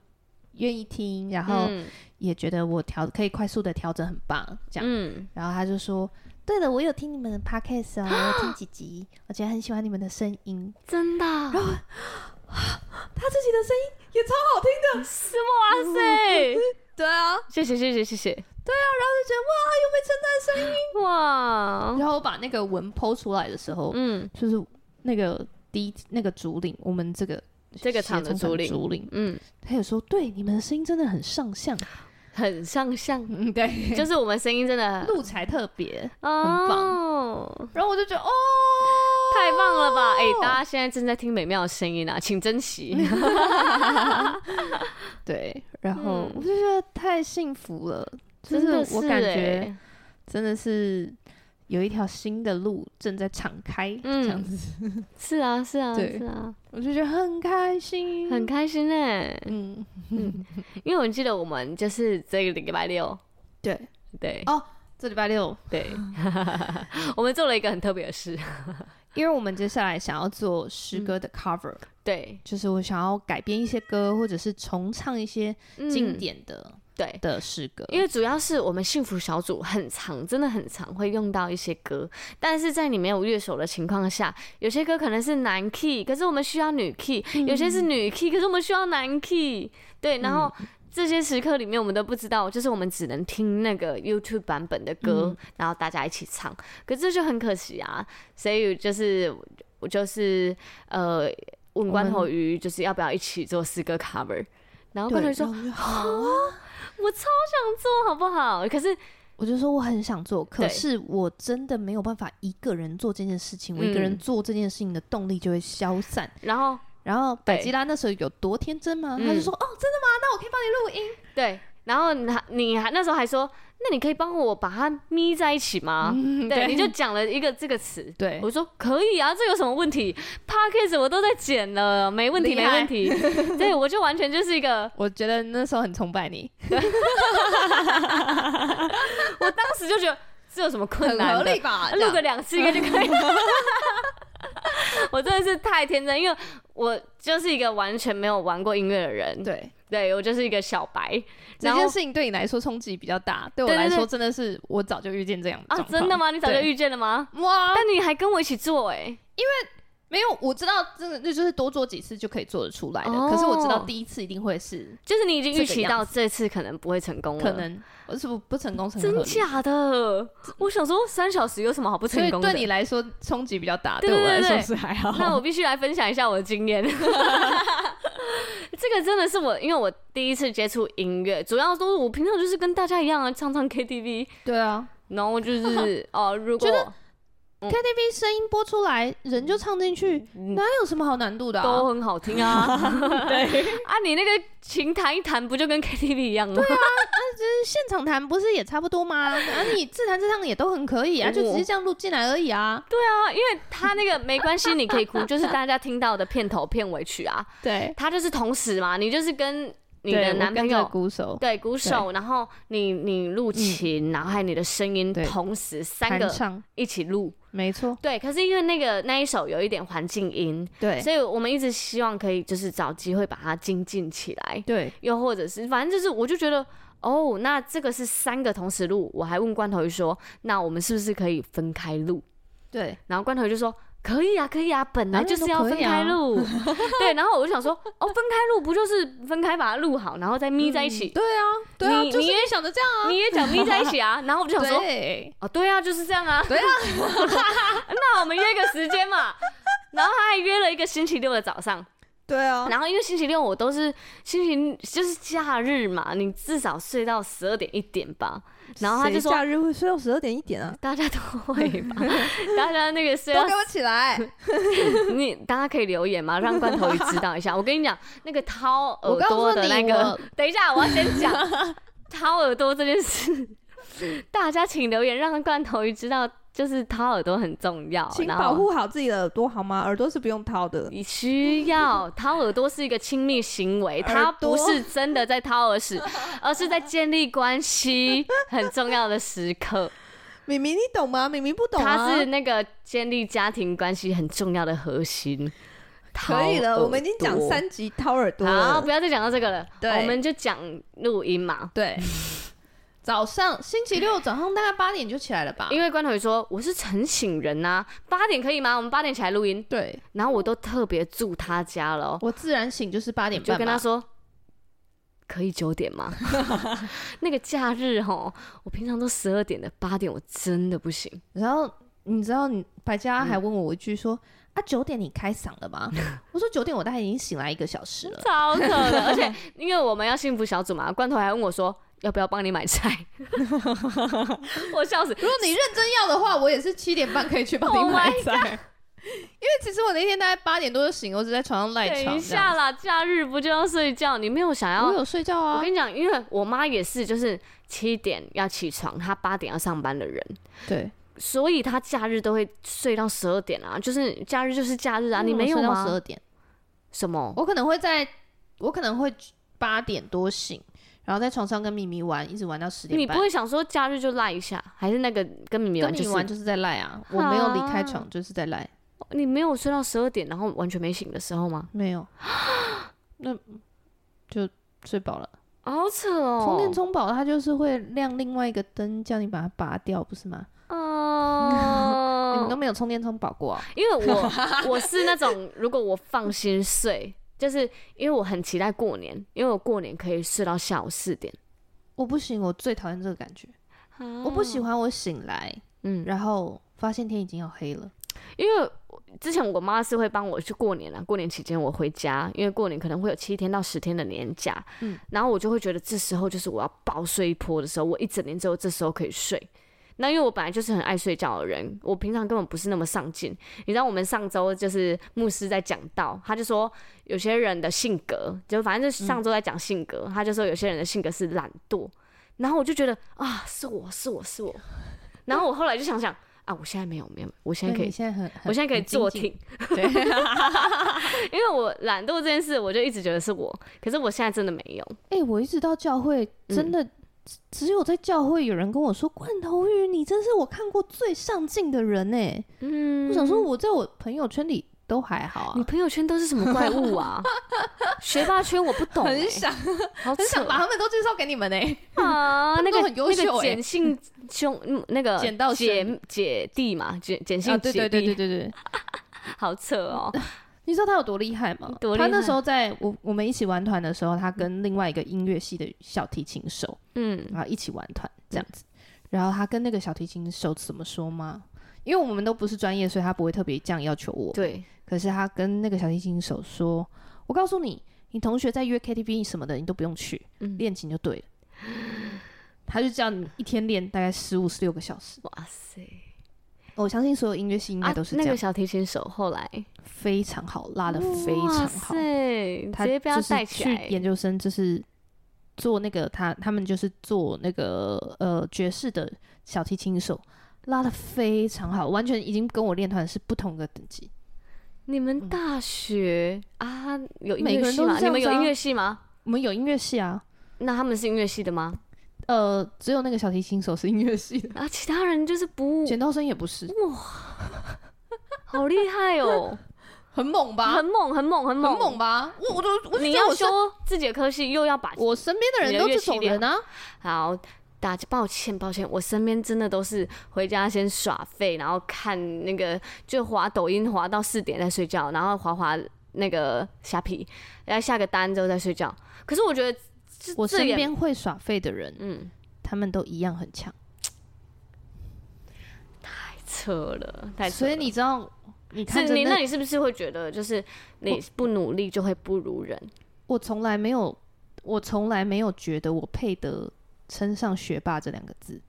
愿意听，然后也觉得我调可以快速的调整很棒，这样，嗯，然后他就说，对了，我有听你们的 podcast 啊，我有听几集，我觉得很喜欢你们的声音，真的，然后 他自己的声音也超好听的？哇塞，对啊，谢谢谢谢谢谢。对啊，然后就觉得哇，又被称赞声音。哇！然后我把那个文 po 出来的时候，嗯，就是那个第一那个主领，我们这个这个厂的主领，主领，嗯，他也说，对，你们的声音真的很上相，很上相，嗯，对，就是我们声音真的路才特别，哦、很棒。然后我就觉得，哦，太棒了吧！哎，大家现在正在听美妙的声音啊，请珍惜。对，然后我就觉得太幸福了。就是我感觉，真的是有一条新的路正在敞开，嗯。这样子。是啊，是啊，是啊，我就觉得很开心，很开心哎。嗯。嗯，因为我记得我们就是这个礼拜六，对。对。哦，这礼拜六。对，我们做了一个很特别的事，因为我们接下来想要做诗歌的 cover，对，就是我想要改编一些歌，或者是重唱一些经典的。对的诗歌，因为主要是我们幸福小组很长，真的很长，会用到一些歌。但是在你没有乐手的情况下，有些歌可能是男 key，可是我们需要女 key；有些是女 key，可是我们需要男 key。对，然后这些时刻里面，我们都不知道，就是我们只能听那个 YouTube 版本的歌，然后大家一起唱。可这就很可惜啊，所以就是我就是呃问关头鱼，就是要不要一起做诗歌 cover？然后关头鱼说好啊。我超想做好不好？可是我就说我很想做，可是我真的没有办法一个人做这件事情。我一个人做这件事情的动力就会消散。然后，然后百吉拉那时候有多天真吗？他就说：“哦，真的吗？那我可以帮你录音。”对。然后你还你还那时候还说，那你可以帮我把它咪在一起吗？嗯、对，对，你就讲了一个这个词。对，我说可以啊，这有什么问题？Podcast 我都在剪了，没问题，没问题。对，我就完全就是一个，我觉得那时候很崇拜你。对 我当时就觉得这有什么困难？合理吧？录个两次应该就可以。我真的是太天真，因为我就是一个完全没有玩过音乐的人。对。对，我就是一个小白，这件事情对你来说冲击比较大，对我来说真的是我早就遇见这样的啊，真的吗？你早就遇见了吗？哇！但你还跟我一起做哎，因为没有我知道，真的那就是多做几次就可以做得出来的。可是我知道第一次一定会是，就是你已经预期到这次可能不会成功了，可能我是不不成功，真假的？我想说三小时有什么好不成功的？对你来说冲击比较大，对我来说是还好。那我必须来分享一下我的经验。这个真的是我，因为我第一次接触音乐，主要都是我平常就是跟大家一样啊，唱唱 KTV。对啊，然后就是 哦，如果 KTV 声音播出来，人就唱进去，哪有什么好难度的？都很好听啊。对 啊，你那个琴弹一弹，不就跟 KTV 一样吗？对啊，啊，就是现场弹不是也差不多吗？啊，你自弹自唱也都很可以啊，就只是这样录进来而已啊。对啊，因为他那个没关系，你可以哭，就是大家听到的片头片尾曲啊。对，他就是同时嘛，你就是跟。你的男朋友鼓手，对鼓手，然后你你录琴，然后还有你的声音，同时三个一起录，没错。对，可是因为那个那一首有一点环境音，对，所以我们一直希望可以就是找机会把它精进起来，对，又或者是反正就是我就觉得哦，那这个是三个同时录，我还问关头鱼说，那我们是不是可以分开录？对，然后关头鱼就说。可以啊，可以啊，本来就是要分开录，啊、对。然后我就想说，哦，分开录不就是分开把它录好，然后再咪在一起？嗯、对啊，对啊，你你也想着这样啊，你也想咪在一起啊。然后我就想说，对哦，对啊，就是这样啊。对啊，那我们约个时间嘛。然后他还约了一个星期六的早上。对啊，然后因为星期六我都是星期就是假日嘛，你至少睡到十二点一点吧。然后他就说假日会睡到十二点一点啊，大家都会吧？大家那个睡到都给我起来！你大家可以留言嘛？让罐头鱼知道一下。我跟你讲，那个掏耳朵的那个，等一下我要先讲掏耳朵这件事，大家请留言让罐头鱼知道。就是掏耳朵很重要，请保护好自己的耳朵好吗？耳朵是不用掏的，你需要掏耳朵是一个亲密行为，它不是真的在掏耳屎，而是在建立关系很重要的时刻。明明你懂吗？明明不懂啊。他是那个建立家庭关系很重要的核心。可以了，我们已经讲三集掏耳朵了。好，不要再讲到这个了。对，我们就讲录音嘛。对。早上星期六早上大概八点就起来了吧？因为关头鱼说我是晨醒人呐，八点可以吗？我们八点起来录音。对，然后我都特别住他家了。我自然醒就是八点半，就跟他说可以九点吗？那个假日齁，我平常都十二点的，八点我真的不行。然后你知道，你百家还问我一句说、嗯、啊九点你开嗓了吗？我说九点我大概已经醒来一个小时了，超可的。而且因为我们要幸福小组嘛，关头还问我说。要不要帮你买菜？我笑死！如果你认真要的话，我也是七点半可以去帮你买菜。Oh、因为其实我那天大概八点多就醒，我只在床上赖床。等一下啦，假日不就要睡觉？你没有想要？我有睡觉啊！我跟你讲，因为我妈也是，就是七点要起床，她八点要上班的人。对，所以她假日都会睡到十二点啊。就是假日就是假日啊，你没有吗？十二点？什么？我可能会在，我可能会八点多醒。然后在床上跟咪咪玩，一直玩到十点半。你不会想说假日就赖一下，还是那个跟咪咪玩、就是？跟你玩就是在赖啊！我没有离开床，就是在赖。你没有睡到十二点，然后完全没醒的时候吗？没有，那就睡饱了。好扯哦！充电充饱，它就是会亮另外一个灯，叫你把它拔掉，不是吗？哦、uh，你们都没有充电充饱过啊？因为我我是那种，如果我放心睡。就是因为我很期待过年，因为我过年可以睡到下午四点。我不行，我最讨厌这个感觉。啊。我不喜欢我醒来，嗯，然后发现天已经要黑了。因为之前我妈是会帮我去过年啊，过年期间我回家，因为过年可能会有七天到十天的年假，嗯，然后我就会觉得这时候就是我要暴睡一波的时候，我一整年之后这时候可以睡。那因为我本来就是很爱睡觉的人，我平常根本不是那么上进。你知道我们上周就是牧师在讲到，他就说有些人的性格，就反正就是上周在讲性格，嗯，他就说有些人的性格是懒惰。然后我就觉得啊，是我是我是我。然后我后来就想想啊，我现在没有没有，我现在可以，现在很，我现在可以坐挺。对，因为我懒惰这件事，我就一直觉得是我，可是我现在真的没有。哎，欸，我一直到教会真的，嗯。只有在教会有人跟我说：“罐头鱼，你真是我看过最上进的人呢。”嗯，我想说，我在我朋友圈里都还好啊。你朋友圈都是什么怪物啊？学霸圈我不懂，很想，很想把他们都介绍给你们呢。啊，那个很优秀，碱性兄，那个碱到姐姐弟嘛，碱碱性姐弟，对对对对对，好扯哦。你知道他有多厉害吗？多害？他那时候在我我们一起玩团的时候，他跟另外一个音乐系的小提琴手，嗯，然后一起玩团这样子。然后他跟那个小提琴手怎么说吗？因为我们都不是专业，所以他不会特别这样要求我。对。可是他跟那个小提琴手说：“我告诉你，你同学在约 KTV 什么的，你都不用去，练琴就对了。”他就这样一天练大概十五十六个小时。哇塞！我相信所有音乐系应该都是这样。啊、那个小提琴手后来非常好，拉的非常好。他直接被他带去研究生，就是做那个他他们就是做那个呃爵士的小提琴手，拉的非常好，完全已经跟我练团是不同的等级。你们大学、嗯、啊有音乐系吗？啊、你们有音乐系吗？我们有音乐系啊。那他们是音乐系的吗？呃，只有那个小提琴手是音乐系的 啊，其他人就是不，剪刀声也不是。哇，好厉害哦，很猛吧？很猛，很猛，很猛，很猛吧？我我都我你要说自己的科系，又要把我身边的人都是这种人啊。好，大家抱歉抱歉，我身边真的都是回家先耍废，然后看那个就滑抖音滑到四点再睡觉，然后滑滑那个虾皮，然后下个单之后再睡觉。可是我觉得。我身边会耍废的人，嗯，他们都一样很强，太扯了，太扯了。所以你知道，你看你那你是不是会觉得，就是你不努力就会不如人？我从来没有，我从来没有觉得我配得称上学霸这两个字。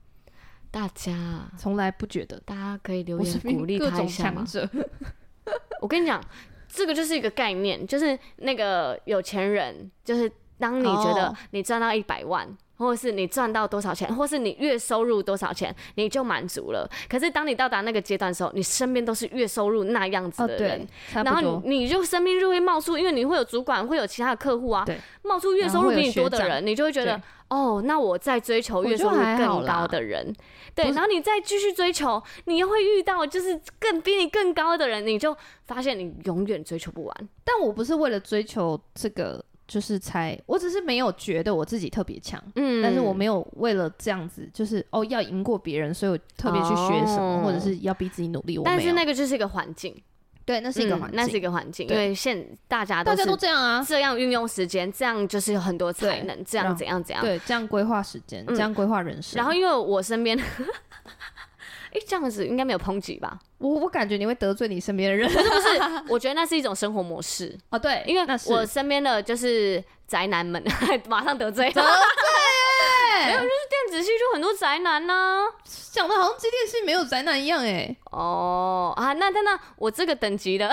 大家从来不觉得，大家可以留言鼓励他一下吗？我跟你讲，这个就是一个概念，就是那个有钱人，就是。当你觉得你赚到一百万，oh. 或者是你赚到多少钱，或是你月收入多少钱，你就满足了。可是当你到达那个阶段的时候，你身边都是月收入那样子的人，oh, 然后你你就身边就会冒出，因为你会有主管，会有其他的客户啊，冒出月收入比你多的人，你就会觉得哦，那我再追求月收入更高的人，对，然后你再继续追求，你又会遇到就是更比你更高的人，你就发现你永远追求不完。但我不是为了追求这个。就是才，我只是没有觉得我自己特别强，嗯，但是我没有为了这样子，就是哦要赢过别人，所以我特别去学什么，哦，或者是要逼自己努力。但是那个就是一个环境，对，那是一个环，嗯，那是一个环境，对现大家都大家都这样啊，这样运用时间，这样就是有很多才能，这样怎样怎样，对，这样规划时间，这样规划人生。然后因为我身边。哎，这样子应该没有抨击吧？我我感觉你会得罪你身边的人，不是不是？我觉得那是一种生活模式哦。对，因为我身边的就是宅男们，马上得罪了。得罪 没有，就是电子系就很多宅男呢，讲的好像机电系没有宅男一样哎。哦啊，那那那我这个等级的，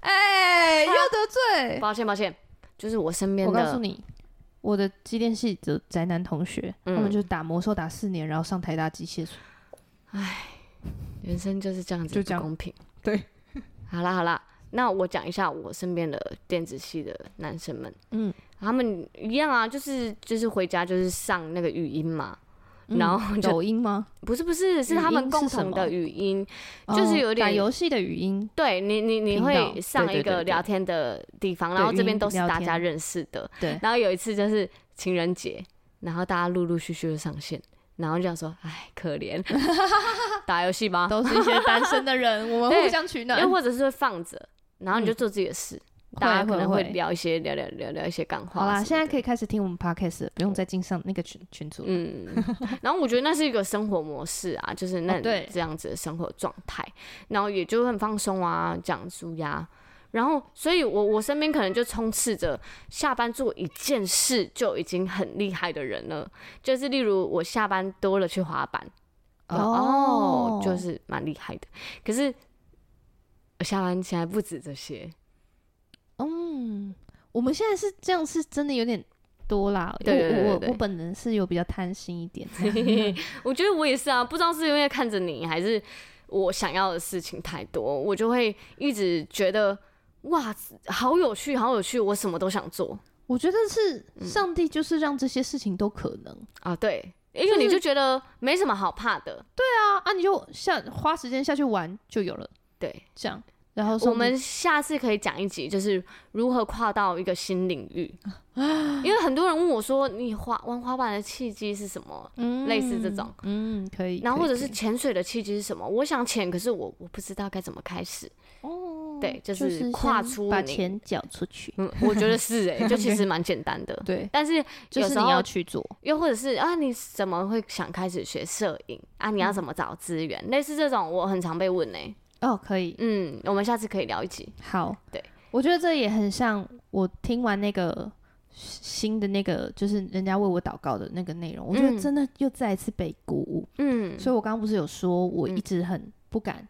哎，又得罪。抱歉抱歉，就是我身边的。我告诉你，我的机电系的宅男同学，他们就打魔兽打四年，然后上台大机械所。唉，人生就是这样子，不公平。对，好啦好啦，那我讲一下我身边的电子系的男生们，嗯，他们一样啊，就是就是回家就是上那个语音嘛，嗯、然后抖音吗？不是不是，是他们共同的语音，是就是有点打游戏的语音。对你你你会上一个聊天的地方，然后这边都是大家认识的，对。然后有一次就是情人节，然后大家陆陆续续的上线。然后就想说，哎，可怜，打游戏吧，都是一些单身的人，我们互相取暖，又或者是会放着，然后你就做自己的事，嗯、大家可能会聊一些聊聊聊聊一些干话。好啦，现在可以开始听我们 podcast，不用再进上那个群群组。嗯，然后我觉得那是一个生活模式啊，就是那这样子的生活状态，哦、然后也就很放松啊，讲舒压。然后，所以我我身边可能就充斥着下班做一件事就已经很厉害的人了，就是例如我下班多了去滑板，哦，就是蛮厉害的。可是我下班现在不止这些，嗯，我们现在是这样，是真的有点多啦。对，对，对，对，我我本人是有比较贪心一点，我觉得我也是啊，不知道是因为看着你，还是我想要的事情太多，我就会一直觉得。哇，好有趣，好有趣！我什么都想做。我觉得是上帝就是让这些事情都可能、嗯、啊，对，因为你就觉得没什么好怕的。对啊，啊，你就下花时间下去玩就有了。对，这样。然后我们下次可以讲一集，就是如何跨到一个新领域。因为很多人问我说，你滑玩滑板的契机是什么？嗯，类似这种，嗯，可以。然后或者是潜水的契机是什么？我想潜，可是我我不知道该怎么开始。哦，对，就是跨出把钱缴出去。嗯，我觉得 是哎，就其实蛮简单的。对，但是就是你要去做，又或者是啊，你怎么会想开始学摄影啊？你要怎么找资源？类似这种，我很常被问呢。哦，可以，嗯，我们下次可以聊一集。好，对，我觉得这也很像我听完那个新的那个，就是人家为我祷告的那个内容，嗯、我觉得真的又再一次被鼓舞。嗯，所以我刚刚不是有说，我一直很不敢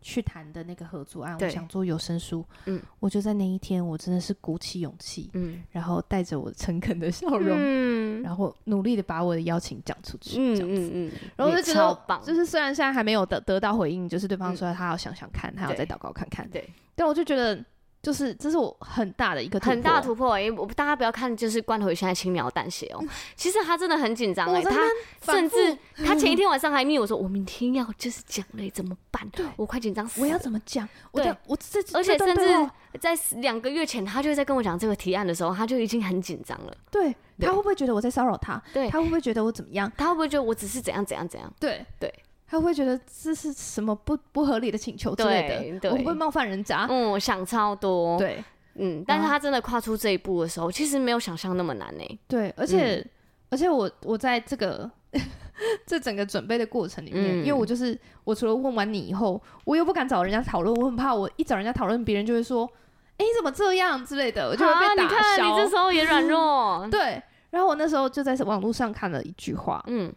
去谈的那个合作案，嗯、我想做有声书。嗯，我就在那一天，我真的是鼓起勇气，嗯，然后带着我诚恳的笑容，嗯，然后努力的把我的邀请讲出去，这样子，嗯嗯，然后就觉得，就是虽然现在还没有得得到回应，就是对方说他要想想看，他要再祷告看看，对，但我就觉得。就是这是我很大的一个很大突破，欸，因为我大家不要看，就是罐头鱼现在轻描淡写哦，其实他真的很紧张哎，他甚至他前一 天晚上还密我说，我明天要就是讲嘞，怎么办？我快紧张死了，我要怎么讲？对，我这而且甚至在两个月前，他就在跟我讲这个提案的时候，他就已经很紧张了。对，他会不会觉得我在骚扰他？对，他会不会觉得我怎么样？他会不会觉得我只是怎样怎样怎样？对对。他会觉得这是什么不不合理的请求之类的，我会不会冒犯人家？嗯，我想超多。对，嗯，但是他真的跨出这一步的时候，其实没有想象那么难呢。对，而且、嗯、而且我我在这个 这整个准备的过程里面，嗯、因为我就是我除了问完你以后，我又不敢找人家讨论，我很怕我一找人家讨论，别人就会说，哎、欸，你怎么这样之类的，我就会被打消。你看，你这时候也软弱。对，然后我那时候就在网络上看了一句话，嗯，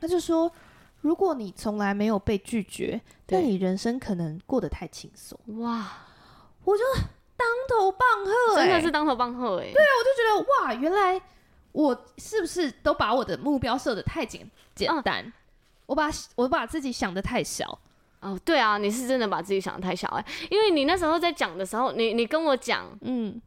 他就说。如果你从来没有被拒绝，那你人生可能过得太轻松。哇，我就当头棒喝，真的是当头棒喝哎。对啊，我就觉得哇，原来我是不是都把我的目标设的太简简单？我把我把自己想的太小。哦，对啊，你是真的把自己想的太小哎，因为你那时候在讲的时候，你你跟我讲，嗯，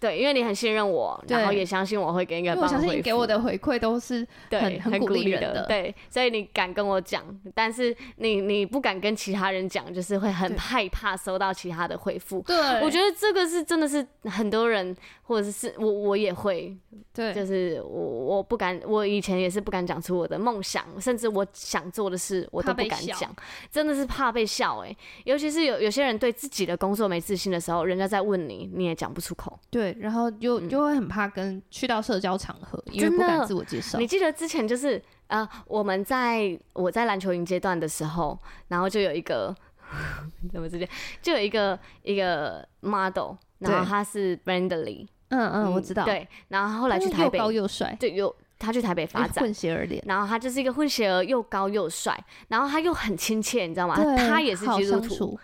对，因为你很信任我，然后也相信我会给你一个。我相信你给我的回馈都是很很鼓励的，对，所以你敢跟我讲，但是你你不敢跟其他人讲，就是会很害怕收到其他的回复。对，我觉得这个是真的是很多人，或者是我我也会，对，就是我我不敢，我以前也是不敢讲出我的梦想，甚至我想做的事我都不敢讲，真的是怕被笑哎、欸，尤其是有有些人对自己的工作没自信的时候，人家在问你，你也讲不出口。对，然后就就会很怕跟去到社交场合，因为不敢自我介绍。你记得之前就是呃，我们在我在篮球营阶段的时候，然后就有一个 怎么直接就有一个一个 model，然后他是 Brandley，嗯嗯，我知道。对，然后后来去台北，又高又帅，对，又他去台北发展，混血儿脸，然后他就是一个混血儿，又高又帅，然后他又很亲切，你知道吗？他也是基督徒。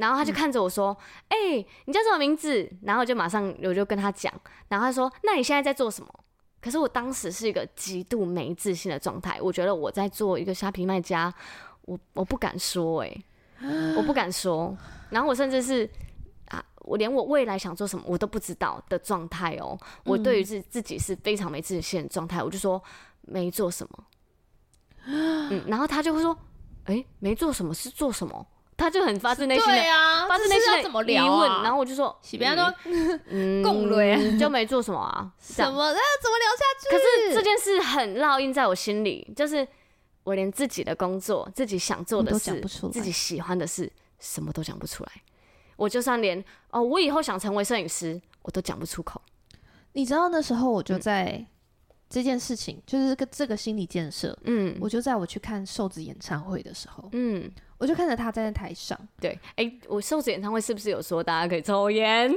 然后他就看着我说：“哎、你叫什么名字？”然后就马上我就跟他讲。然后他说：“那你现在在做什么？”可是我当时是一个极度没自信的状态，我觉得我在做一个虾皮卖家，我我不敢说、欸，哎，我不敢说。然后我甚至是啊，我连我未来想做什么我都不知道的状态哦。我对于自自己是非常没自信的状态，我就说没做什么。嗯，然后他就会说：“哎、欸，没做什么是做什么？”他就很发自内心的，啊、发自内心的怎么聊疑问，然后我就说，比方说，嗯，共雷就没做什么啊，什么那 怎么聊下去？可是这件事很烙印在我心里，就是我连自己的工作、自己想做的事、自己喜欢的事，什么都讲不出来。我就算连哦，我以后想成为摄影师，我都讲不出口。你知道那时候我就在。嗯这件事情就是这个这个心理建设，嗯，我就在我去看瘦子演唱会的时候，嗯，我就看着他站在台上，对，哎、欸，我瘦子演唱会是不是有说大家可以抽烟？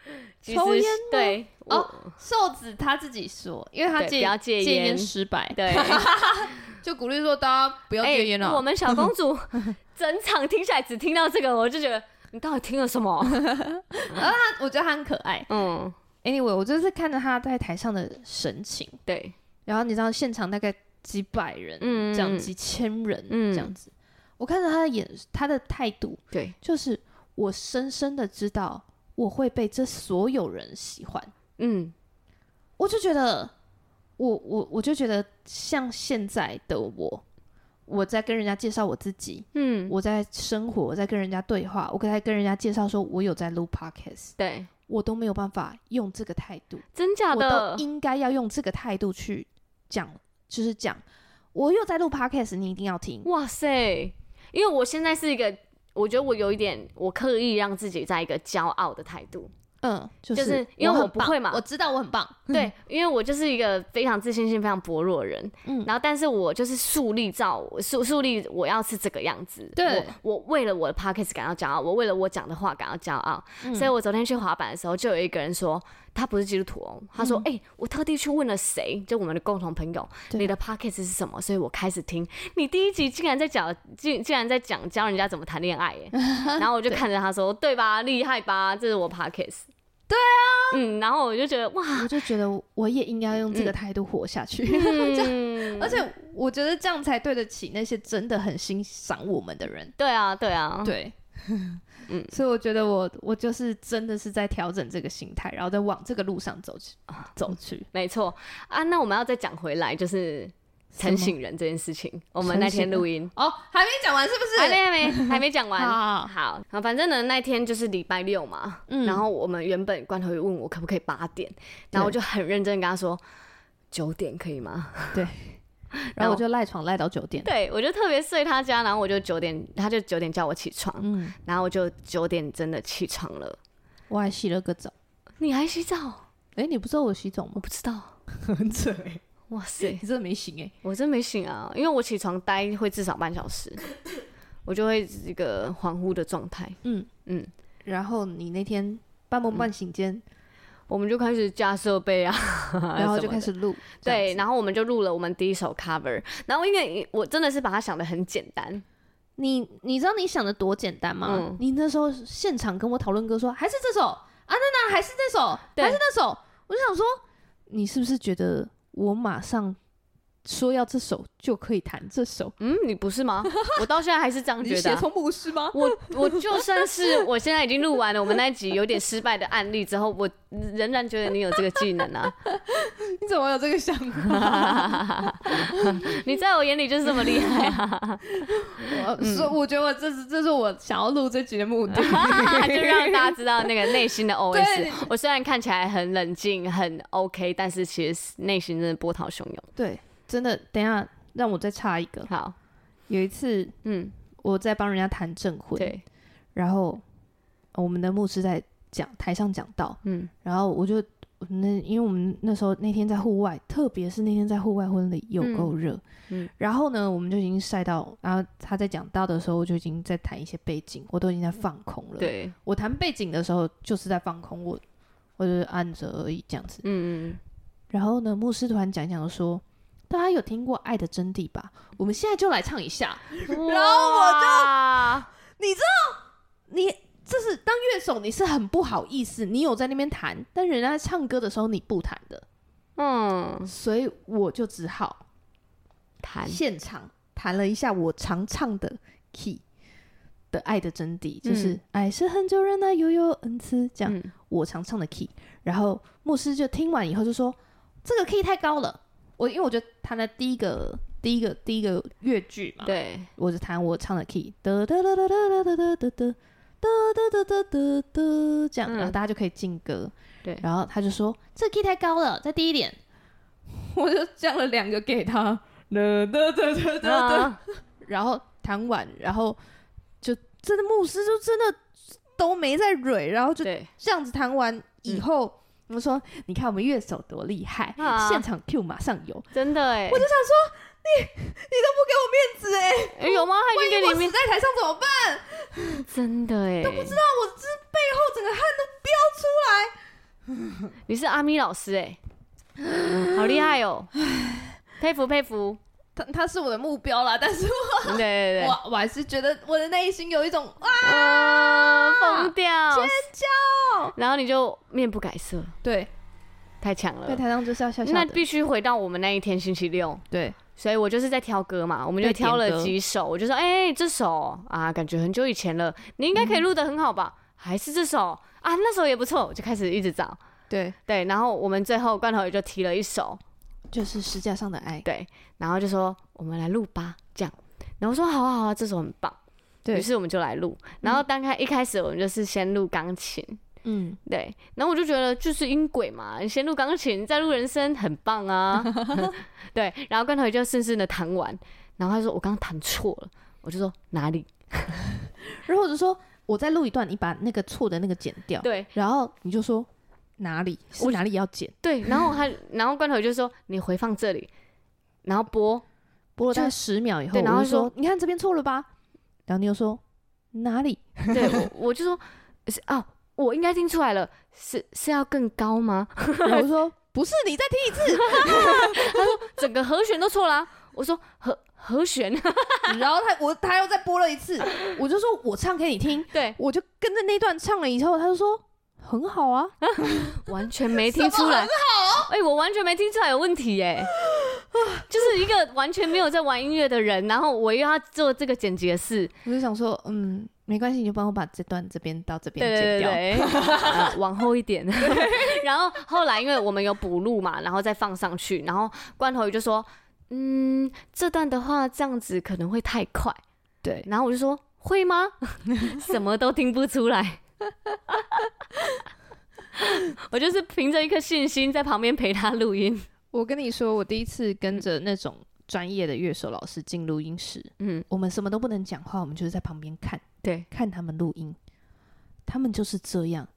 抽烟？对，哦，瘦子他自己说，因为他戒戒烟失败，对，就鼓励说大家不要戒烟了、欸。我们小公主整场听下来只听到这个，我就觉得你到底听了什么？然后他，我觉得他很可爱，嗯。Anyway，我就是看着他在台上的神情，对，然后你知道现场大概几百人，嗯，这样几千人，嗯，这样子，我看着他的眼，他的态度，对，就是我深深的知道我会被这所有人喜欢，嗯，我就觉得，我我我就觉得像现在的我，我在跟人家介绍我自己，嗯，我在生活，我在跟人家对话，我在跟人家介绍说我有在录 Podcast，对。我都没有办法用这个态度，真假的？我都应该要用这个态度去讲，就是讲，我又在录 podcast，你一定要听。哇塞！因为我现在是一个，我觉得我有一点，我刻意让自己在一个骄傲的态度。嗯，就是、就是因为我不会嘛，我知道我很棒，对，因为我就是一个非常自信心非常薄弱的人，嗯，然后但是我就是树立照树树立我要是这个样子，对，我，我为了我的 podcast 感到骄傲，我为了我讲的话感到骄傲，嗯，所以我昨天去滑板的时候，就有一个人说他不是基督徒哦，他说，哎，嗯欸，我特地去问了谁，就我们的共同朋友，你的 podcast 是什么？所以我开始听，你第一集竟然在讲，竟竟然在讲教人家怎么谈恋爱耶，然后我就看着他说，对，对吧，厉害吧，这是我 podcast。对啊，嗯，然后我就觉得哇，我就觉得我也应该用这个态度活下去，嗯、这样，而且我觉得这样才对得起那些真的很欣赏我们的人。对啊，对啊，对，嗯，所以我觉得我我就是真的是在调整这个心态，然后再往这个路上走去，啊走去，嗯、没错。啊。那我们要再讲回来，就是。陈醒人这件事情，我们那天录音哦，还没讲完是不是？还没还没还没讲完。好，好，好，反正呢，那天就是礼拜六嘛，嗯，然后我们原本罐头鱼问我可不可以八点，然后我就很认真跟他说九点可以吗？对，然后我就赖床赖到九点，对我就特别睡他家，然后我就九点，他就九点叫我起床，嗯，然后我就九点真的起床了，我还洗了个澡，你还洗澡？哎，你不知道我洗澡吗？我不知道，很扯哎。哇塞，你真的没醒哎、欸！我真没醒啊，因为我起床待会至少半小时，我就会一个恍惚的状态。嗯嗯，然后你那天半梦半醒间、嗯，我们就开始加设备啊，然后就开始录。对，然后我们就录了我们第一首 cover。然后因为我真的是把它想的很简单，你你知道你想的多简单吗？嗯、你那时候现场跟我讨论歌说还是这首啊，那那还是这首，还是那首，我就想说你是不是觉得？我马上说要这首就可以弹这首。嗯，你不是吗？我到现在还是这样觉得、啊。你从不是吗？我我就算是我现在已经录完了我们那一集有点失败的案例之后，我仍然觉得你有这个技能啊。你怎么有这个想法？你在我眼里就是这么厉害啊！我说，我觉得我这是这是我想要录这集的目的，就让大家知道那个内心的 OS。我虽然看起来很冷静、很 OK，但是其实内心真的波涛汹涌。对。真的，等一下让我再插一个。好，有一次，嗯，我在帮人家谈证婚，对，然后我们的牧师在讲台上讲道，嗯，然后我就那因为我们那时候那天在户外，特别是那天在户外婚礼有够热，嗯，然后呢，我们就已经晒到，然后他在讲道的时候，我就已经在谈一些背景，我都已经在放空了。对，我谈背景的时候就是在放空，我我就是按着而已这样子，嗯嗯，然后呢，牧师突然讲讲说。大家有听过《爱的真谛》吧？我们现在就来唱一下。然后我就，你知道，你这是当乐手，你是很不好意思，你有在那边弹，但人家在唱歌的时候你不弹的，嗯，所以我就只好弹现场弹了一下我常唱的 key 的《爱的真谛》，就是“爱是很久忍耐，又有恩赐”这样我常唱的 key。然后牧师就听完以后就说：“这个 key 太高了。”我因为我觉得弹的第一个第一个第一个乐句嘛，对，我就弹我唱的 key，哒哒哒哒哒哒哒哒哒哒哒哒哒哒哒这样，然后大家就可以进歌。对，然后他就说这 key 太高了，再低一点。我就降了两个给他，哒哒哒哒哒哒，然后弹完，然后就真的牧师就真的都没在蕊，然后就这样子弹完以后。我说：“你看我们乐手多厉害，啊、现场 Q 马上有，真的哎！我就想说，你你都不给我面子哎！哎、欸，有吗？他已经给你面子，在台上怎么办？真的哎，都不知道我这背后整个汗都飙出来。你是阿咪老师哎，好厉害哦，佩 服佩服。”他他是我的目标啦，但是我对对对，我我还是觉得我的内心有一种啊疯掉。尖叫，然后你就面不改色，对，太强了，在台上就是要笑笑。那必须回到我们那一天星期六，对，所以我就是在挑歌嘛，我们就挑了几首，我就说，哎、欸，这首啊，感觉很久以前了，你应该可以录的很好吧？嗯、还是这首？啊，那首也不错，我就开始一直找，对。对，然后我们最后罐头也就提了一首。就是十架上的爱，对，然后就说我们来录吧，这样，然后说好啊好啊，这首很棒，对，于是我们就来录，然后刚开一开始我们就是先录钢琴，嗯，对，然后我就觉得就是音轨嘛，你先录钢琴再录人声，很棒啊，对，然后刚才就顺顺的弹完，然后他说我刚刚弹错了，我就说哪里，然后我就说我再录一段，你把那个错的那个剪掉，对，然后你就说。哪里？我哪里要剪？对，然后他，然后罐头就说你回放这里，然后播播了大概十秒以后，然后说你看这边错了吧？然后你又说哪里？对，我我就说 是啊，我应该听出来了，是是要更高吗？然后我说 不是，你再听一次。他说整个和弦都错了。我说和和弦，然后他我他又再播了一次，我就说我唱给你听。对，我就跟着那段唱了以后，他就说。很好啊，完全没听出来。很好，哎，我完全没听出来有问题耶。就是一个完全没有在玩音乐的人，然后我又要做这个剪辑的事，我就想说，嗯，没关系，你就帮我把这段这边到这边剪掉，对对对 呃、往后一点。然后后来因为我们有补录嘛，然后再放上去，然后罐头鱼就说，嗯，这段的话这样子可能会太快，对。然后我就说，会吗？什么都听不出来。我就是凭着一颗信心在旁边陪他录音。我跟你说，我第一次跟着那种专业的乐手老师进录音室，嗯，我们什么都不能讲话，我们就是在旁边看，对，看他们录音。他们就是这样，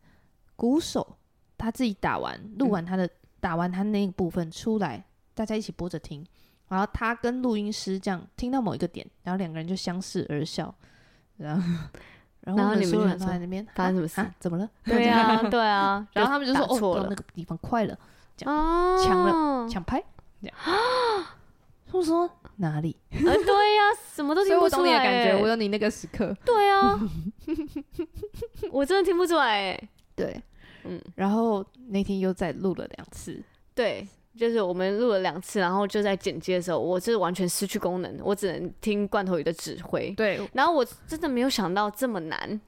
鼓手他自己打完录完他的、嗯、打完他那一部分出来，大家一起播着听，然后他跟录音师这样听到某一个点，然后两个人就相视而笑，然后。然后你们就在那边发生什么事？怎么了？对啊，对啊。然后他们就说：“哦，那个地方快了，这样抢了，抢拍。”啊！他们说哪里？对呀，什么都听不出来。我懂你的感觉，我有你那个时刻。对啊，我真的听不出来。对，嗯。然后那天又再录了两次。对，就是我们录了两次，然后就在剪接的时候，我是完全失去功能，我只能听罐头鱼的指挥。对，然后我真的没有想到这么难，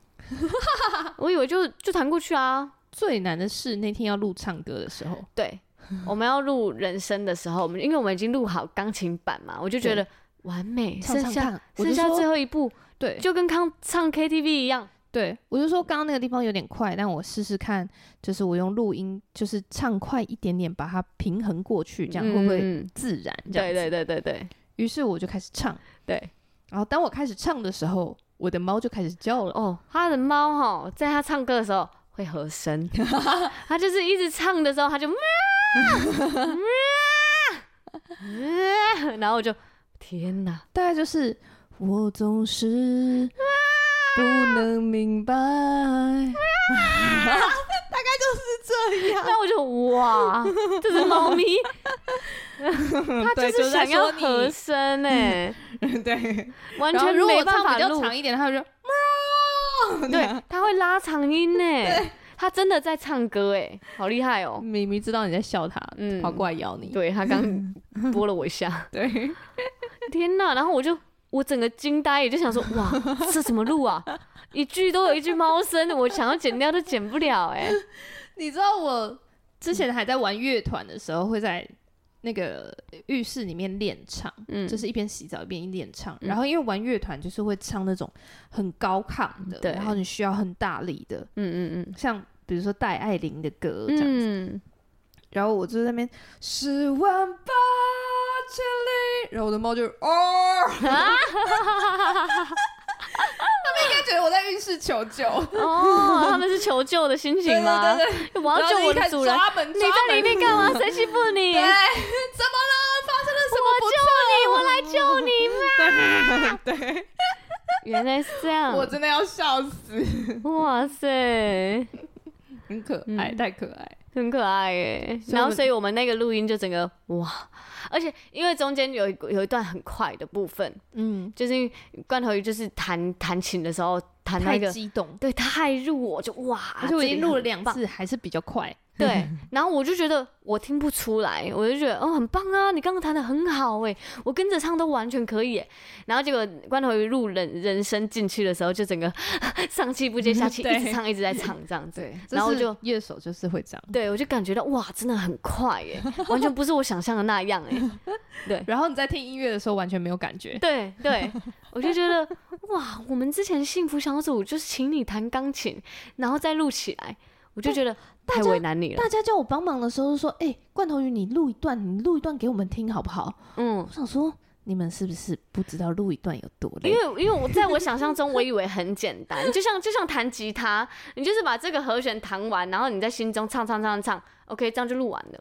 我以为就就弹过去啊。最难的是那天要录唱歌的时候，对，我们要录人声的时候，我们因为我们已经录好钢琴版嘛，我就觉得完美，唱唱，剩下剩下最后一步，对，就跟刚唱 KTV 一样。对，我就说刚刚那个地方有点快，但我试试看，就是我用录音，就是唱快一点点，把它平衡过去，这样会不会自然？这样对对对对对。于是我就开始唱，对。然后当我开始唱的时候，我的猫就开始叫了。哦，他的猫哈，在他唱歌的时候会和声，他就是一直唱的时候，他就喵喵，然后我就天哪，大概就是我总是。不能明白，大概就是这样。那我就哇，这只猫咪，它 就是想要和声哎，对，完全没办法较长一点，它就喵，对，它会拉长音哎，它真的在唱歌哎，好厉害哦。明明知道你在笑它，嗯，跑过来咬你。对，它刚拨了我一下，对，天哪，然后我就。我整个惊呆，也就想说，哇，这怎么录啊？一句都有一句猫声，我想要剪掉都剪不了哎、欸。你知道我之前还在玩乐团的时候，会在那个浴室里面练唱，嗯，就是一边洗澡一边练唱。嗯、然后因为玩乐团就是会唱那种很高亢的，然后你需要很大力的，嗯嗯嗯，像比如说戴爱玲的歌这样子。嗯、然后我就在那边十万八。千里，然后我的猫就哦，他们应该觉得我在浴室求救哦，他们是求救的心情吗？对对对，我要救我的主人，你在里面干嘛？谁欺负你？对，怎么了？发生了什么？我救你，我来救你嘛！对对，原来是这样，我真的要笑死！哇塞，很可爱，太可爱。很可爱耶，然后所以我们那个录音就整个哇，而且因为中间有有一段很快的部分，嗯，就是罐头鱼就是弹弹琴的时候弹那个太激动，对，太入我就哇，而且我已经录了两次，还是比较快。对，然后我就觉得我听不出来，我就觉得哦很棒啊，你刚刚弹的很好哎，我跟着唱都完全可以。然后结果关头一录人人生进去的时候，就整个 上气不接下气，一直唱一直在唱这样子。对，然后就乐手就是会这样。对，我就感觉到哇，真的很快哎，完全不是我想象的那样哎。对，然后你在听音乐的时候完全没有感觉。对对，我就觉得哇，我们之前幸福小组就是请你弹钢琴，然后再录起来。我就觉得太为难你了。大家叫我帮忙的时候就说：“哎、欸，罐头鱼，你录一段，你录一段给我们听好不好？”嗯，我想说你们是不是不知道录一段有多累？因 为因为我在我想象中，我以为很简单，就像就像弹吉他，你就是把这个和弦弹完，然后你在心中唱唱唱唱，OK，这样就录完了。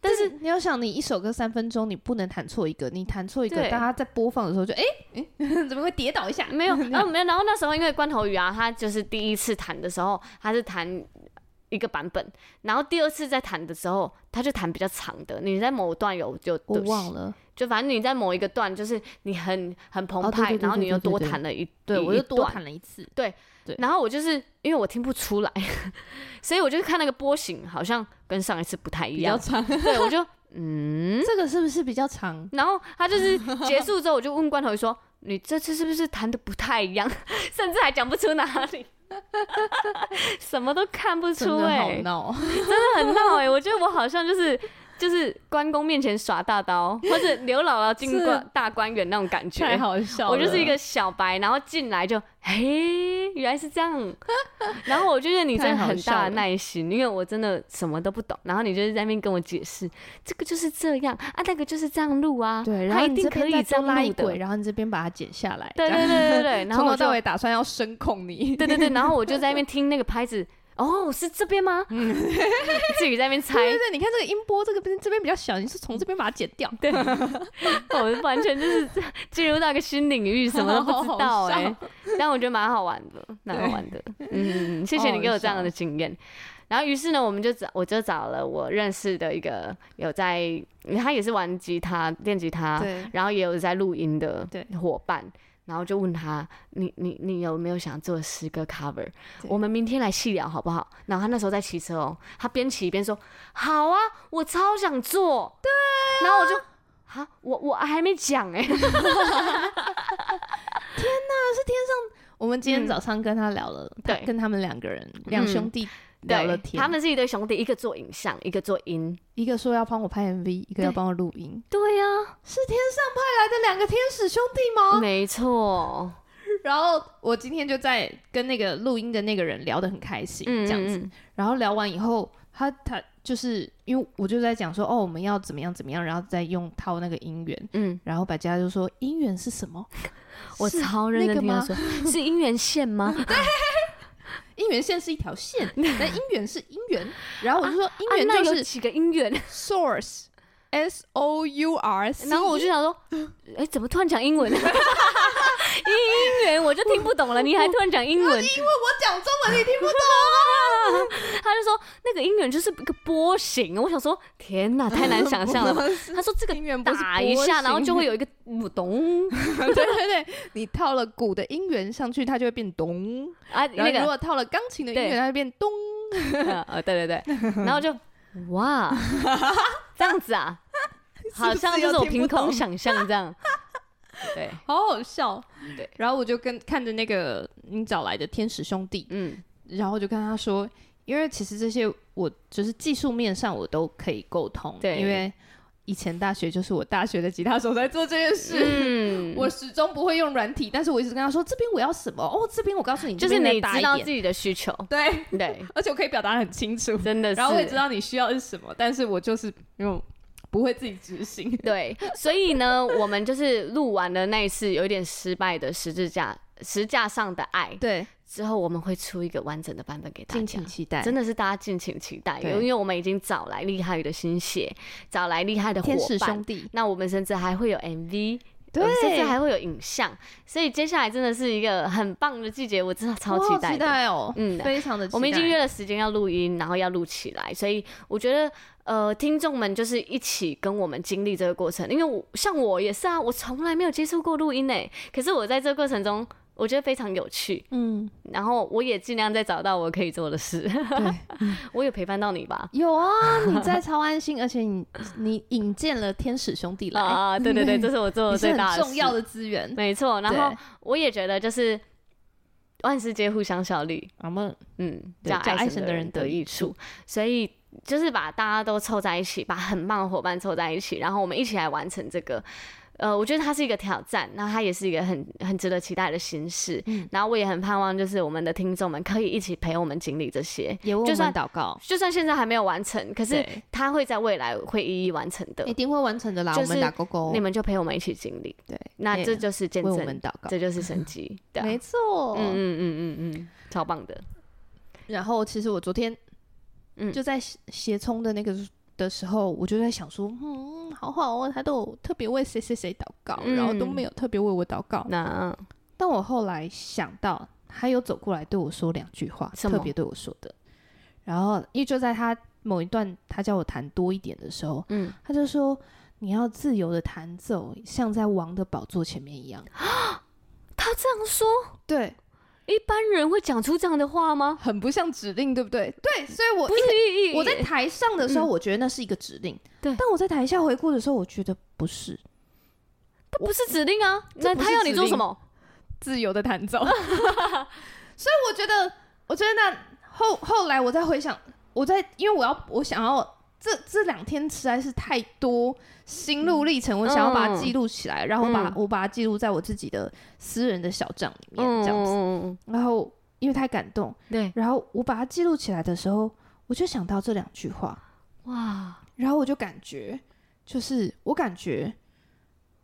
但是你要想，你一首歌三分钟，你不能弹错一个，你弹错一个，大家在播放的时候就哎哎、欸欸，怎么会跌倒一下？没有，然 后没有，然后那时候因为罐头鱼啊，他就是第一次弹的时候，他是弹。一个版本，然后第二次再弹的时候，他就弹比较长的。你在某段有就我忘了，就反正你在某一个段，就是你很很澎湃，然后你又多弹了一，对我又多弹了一次，对对。然后我就是因为我听不出来，所以我就看那个波形，好像跟上一次不太一样，比较长。对，我就嗯，这个是不是比较长？然后他就是结束之后，我就问罐头说：“你这次是不是弹的不太一样？甚至还讲不出哪里。” 什么都看不出哎、欸，真的很闹哎、欸！我觉得我好像就是。就是关公面前耍大刀，或者刘姥姥进关大观园那种感觉，太好笑了。我就是一个小白，然后进来就，嘿，原来是这样。然后我觉得你真的很大的耐心，因为我真的什么都不懂。然后你就是在那边跟我解释，这个就是这样啊，那个就是这样录啊。对，然后你这边再拉一轨，然后你这边把它剪下来。对对对对对。然后我到尾打算要声控你。对对对，然后我就在那边 听那个拍子。哦，是这边吗？嗯，自己在那边猜。对对对，你看这个音波，这个边这边比较小，你是从这边把它剪掉。对，我完全就是进入到一个新领域，什么都不知道哎、欸。但我觉得蛮好玩的，蛮好玩的。嗯，谢谢你给我这样的经验。然后于是呢，我们就找，我就找了我认识的一个有在，他也是玩吉他、练吉他，对然后也有在录音的伙伴。然后就问他，你你你有没有想做诗歌 cover？我们明天来细聊好不好？然后他那时候在骑车哦，他边骑边说，好啊，我超想做。对、啊，然后我就，啊，我我还没讲哎，天哪，是天上，我们今天早上跟他聊了，嗯、对，跟他们两个人两兄弟。嗯聊了天，他们是一对兄弟，一个做影像，一个做音，一个说要帮我拍 MV，一个要帮我录音。对呀、啊，是天上派来的两个天使兄弟吗？没错。然后我今天就在跟那个录音的那个人聊得很开心，这样子。嗯、然后聊完以后，他他就是因为我就在讲说，哦，我们要怎么样怎么样，然后再用套那个音源。嗯。然后百家就说，音源是什么？我超认真听他说，是音源线吗？对。音源线是一条线，那姻缘是姻缘，然后我就说姻缘就是几个姻缘，source，s o u r c，然后我就想说，哎，怎么突然讲英文？音音源我就听不懂了，你还突然讲英文？因为我讲中文你听不懂。他就说那个音源就是一个波形，我想说天哪，太难想象了吧。他说这个音源打一下，然后就会有一个咚。对对对，你套了鼓的音源上去，它就会变咚啊。那个如果套了钢琴的音源，它会变咚。呃，对对对，然后就哇，这样子啊，好像就是我凭空想象这样。对，好好笑。对，然后我就跟看着那个你找来的天使兄弟，嗯。然后就跟他说，因为其实这些我就是技术面上我都可以沟通，对，因为以前大学就是我大学的吉他手在做这件事，嗯，我始终不会用软体，但是我一直跟他说这边我要什么，哦，这边我告诉你，就是你知道自己的需求，对对，而且我可以表达很清楚，真的是，然后我也知道你需要是什么，但是我就是因为不会自己执行，对，所以呢，我们就是录完了那一次有一点失败的十字架，十架上的爱，对。之后我们会出一个完整的版本给大家，敬请期待。真的是大家敬请期待，因为我们已经找来厉害的心血，找来厉害的伙伴，天使兄弟。那我们甚至还会有 MV，对，甚至还会有影像。所以接下来真的是一个很棒的季节，我真的超期待，期待哦，嗯，非常的期待。我们已经约了时间要录音，然后要录起来，所以我觉得呃，听众们就是一起跟我们经历这个过程，因为我像我也是啊，我从来没有接触过录音诶，可是我在这个过程中。我觉得非常有趣，嗯，然后我也尽量在找到我可以做的事，对，我有陪伴到你吧？有啊，你在超安心，而且你你引荐了天使兄弟来。啊，对对对，这是我做的最大的重要的资源，没错。然后我也觉得就是万事皆互相效力，我们嗯，叫爱神的人得益处，所以就是把大家都凑在一起，把很棒的伙伴凑在一起，然后我们一起来完成这个。呃，我觉得它是一个挑战，那它也是一个很很值得期待的形式。嗯，然后我也很盼望，就是我们的听众们可以一起陪我们经历这些，也为我们祷告。就算现在还没有完成，可是它会在未来会一一完成的，一定会完成的啦。我们打勾勾，你们就陪我们一起经历。对，那这就是见证，我们祷告，这就是神迹。对，没错。嗯嗯嗯嗯嗯，超棒的。然后其实我昨天，嗯，就在斜冲的那个。的时候，我就在想说，嗯，好好哦，他都有特别为谁谁谁祷告，嗯、然后都没有特别为我祷告。那，但我后来想到，他有走过来对我说两句话，特别对我说的。然后，因为就在他某一段，他叫我弹多一点的时候，嗯，他就说，你要自由的弹奏，像在王的宝座前面一样。他这样说，对。一般人会讲出这样的话吗？很不像指令，对不对？对，所以我不是我在台上的时候，我觉得那是一个指令。对、嗯，但我在台下回顾的时候，我觉得不是，不是指令啊。那他要你做什么？自由的弹奏。所以我觉得，我觉得那后后来我再回想，我在因为我要我想要这这两天实在是太多。心路历程，我想要把它记录起来，嗯、然后把、嗯、我把它记录在我自己的私人的小账里面，这样子。嗯、然后因为太感动，对，然后我把它记录起来的时候，我就想到这两句话，哇！然后我就感觉，就是我感觉，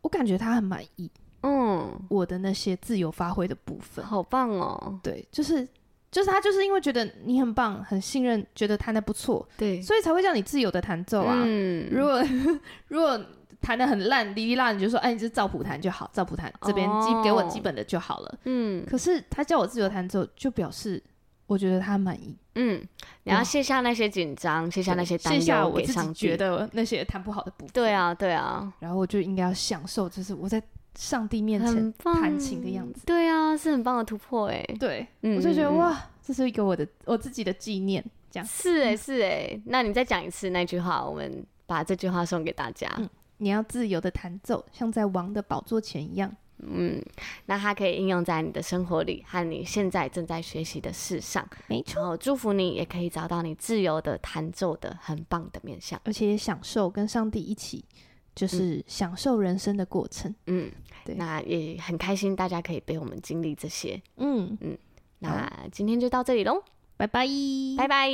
我感觉他很满意，嗯，我的那些自由发挥的部分，好棒哦，对，就是。就是他，就是因为觉得你很棒，很信任，觉得弹的不错，对，所以才会叫你自由的弹奏啊。嗯，如果 如果弹的很烂，哩哩啦，你就说，哎，你就照谱弹就好，照谱弹这边基给我基本的就好了。嗯，可是他叫我自由弹奏，就表示我觉得他满意。嗯，你要卸下那些紧张，卸下那些担忧，卸下我自己觉得那些弹不好的部分。对啊，对啊。然后我就应该要享受，就是我在上帝面前弹琴的样子。对啊，是很棒的突破哎。对，嗯、我就觉得哇，这是一个我的我自己的纪念。这样是哎、欸、是哎、欸，那你再讲一次那句话，我们把这句话送给大家。嗯、你要自由的弹奏，像在王的宝座前一样。嗯，那它可以应用在你的生活里和你现在正在学习的事上。没错，祝福你也可以找到你自由的弹奏的很棒的面向，而且也享受跟上帝一起，就是享受人生的过程。嗯，对，那也很开心，大家可以被我们经历这些。嗯嗯，那今天就到这里喽，拜拜，拜拜。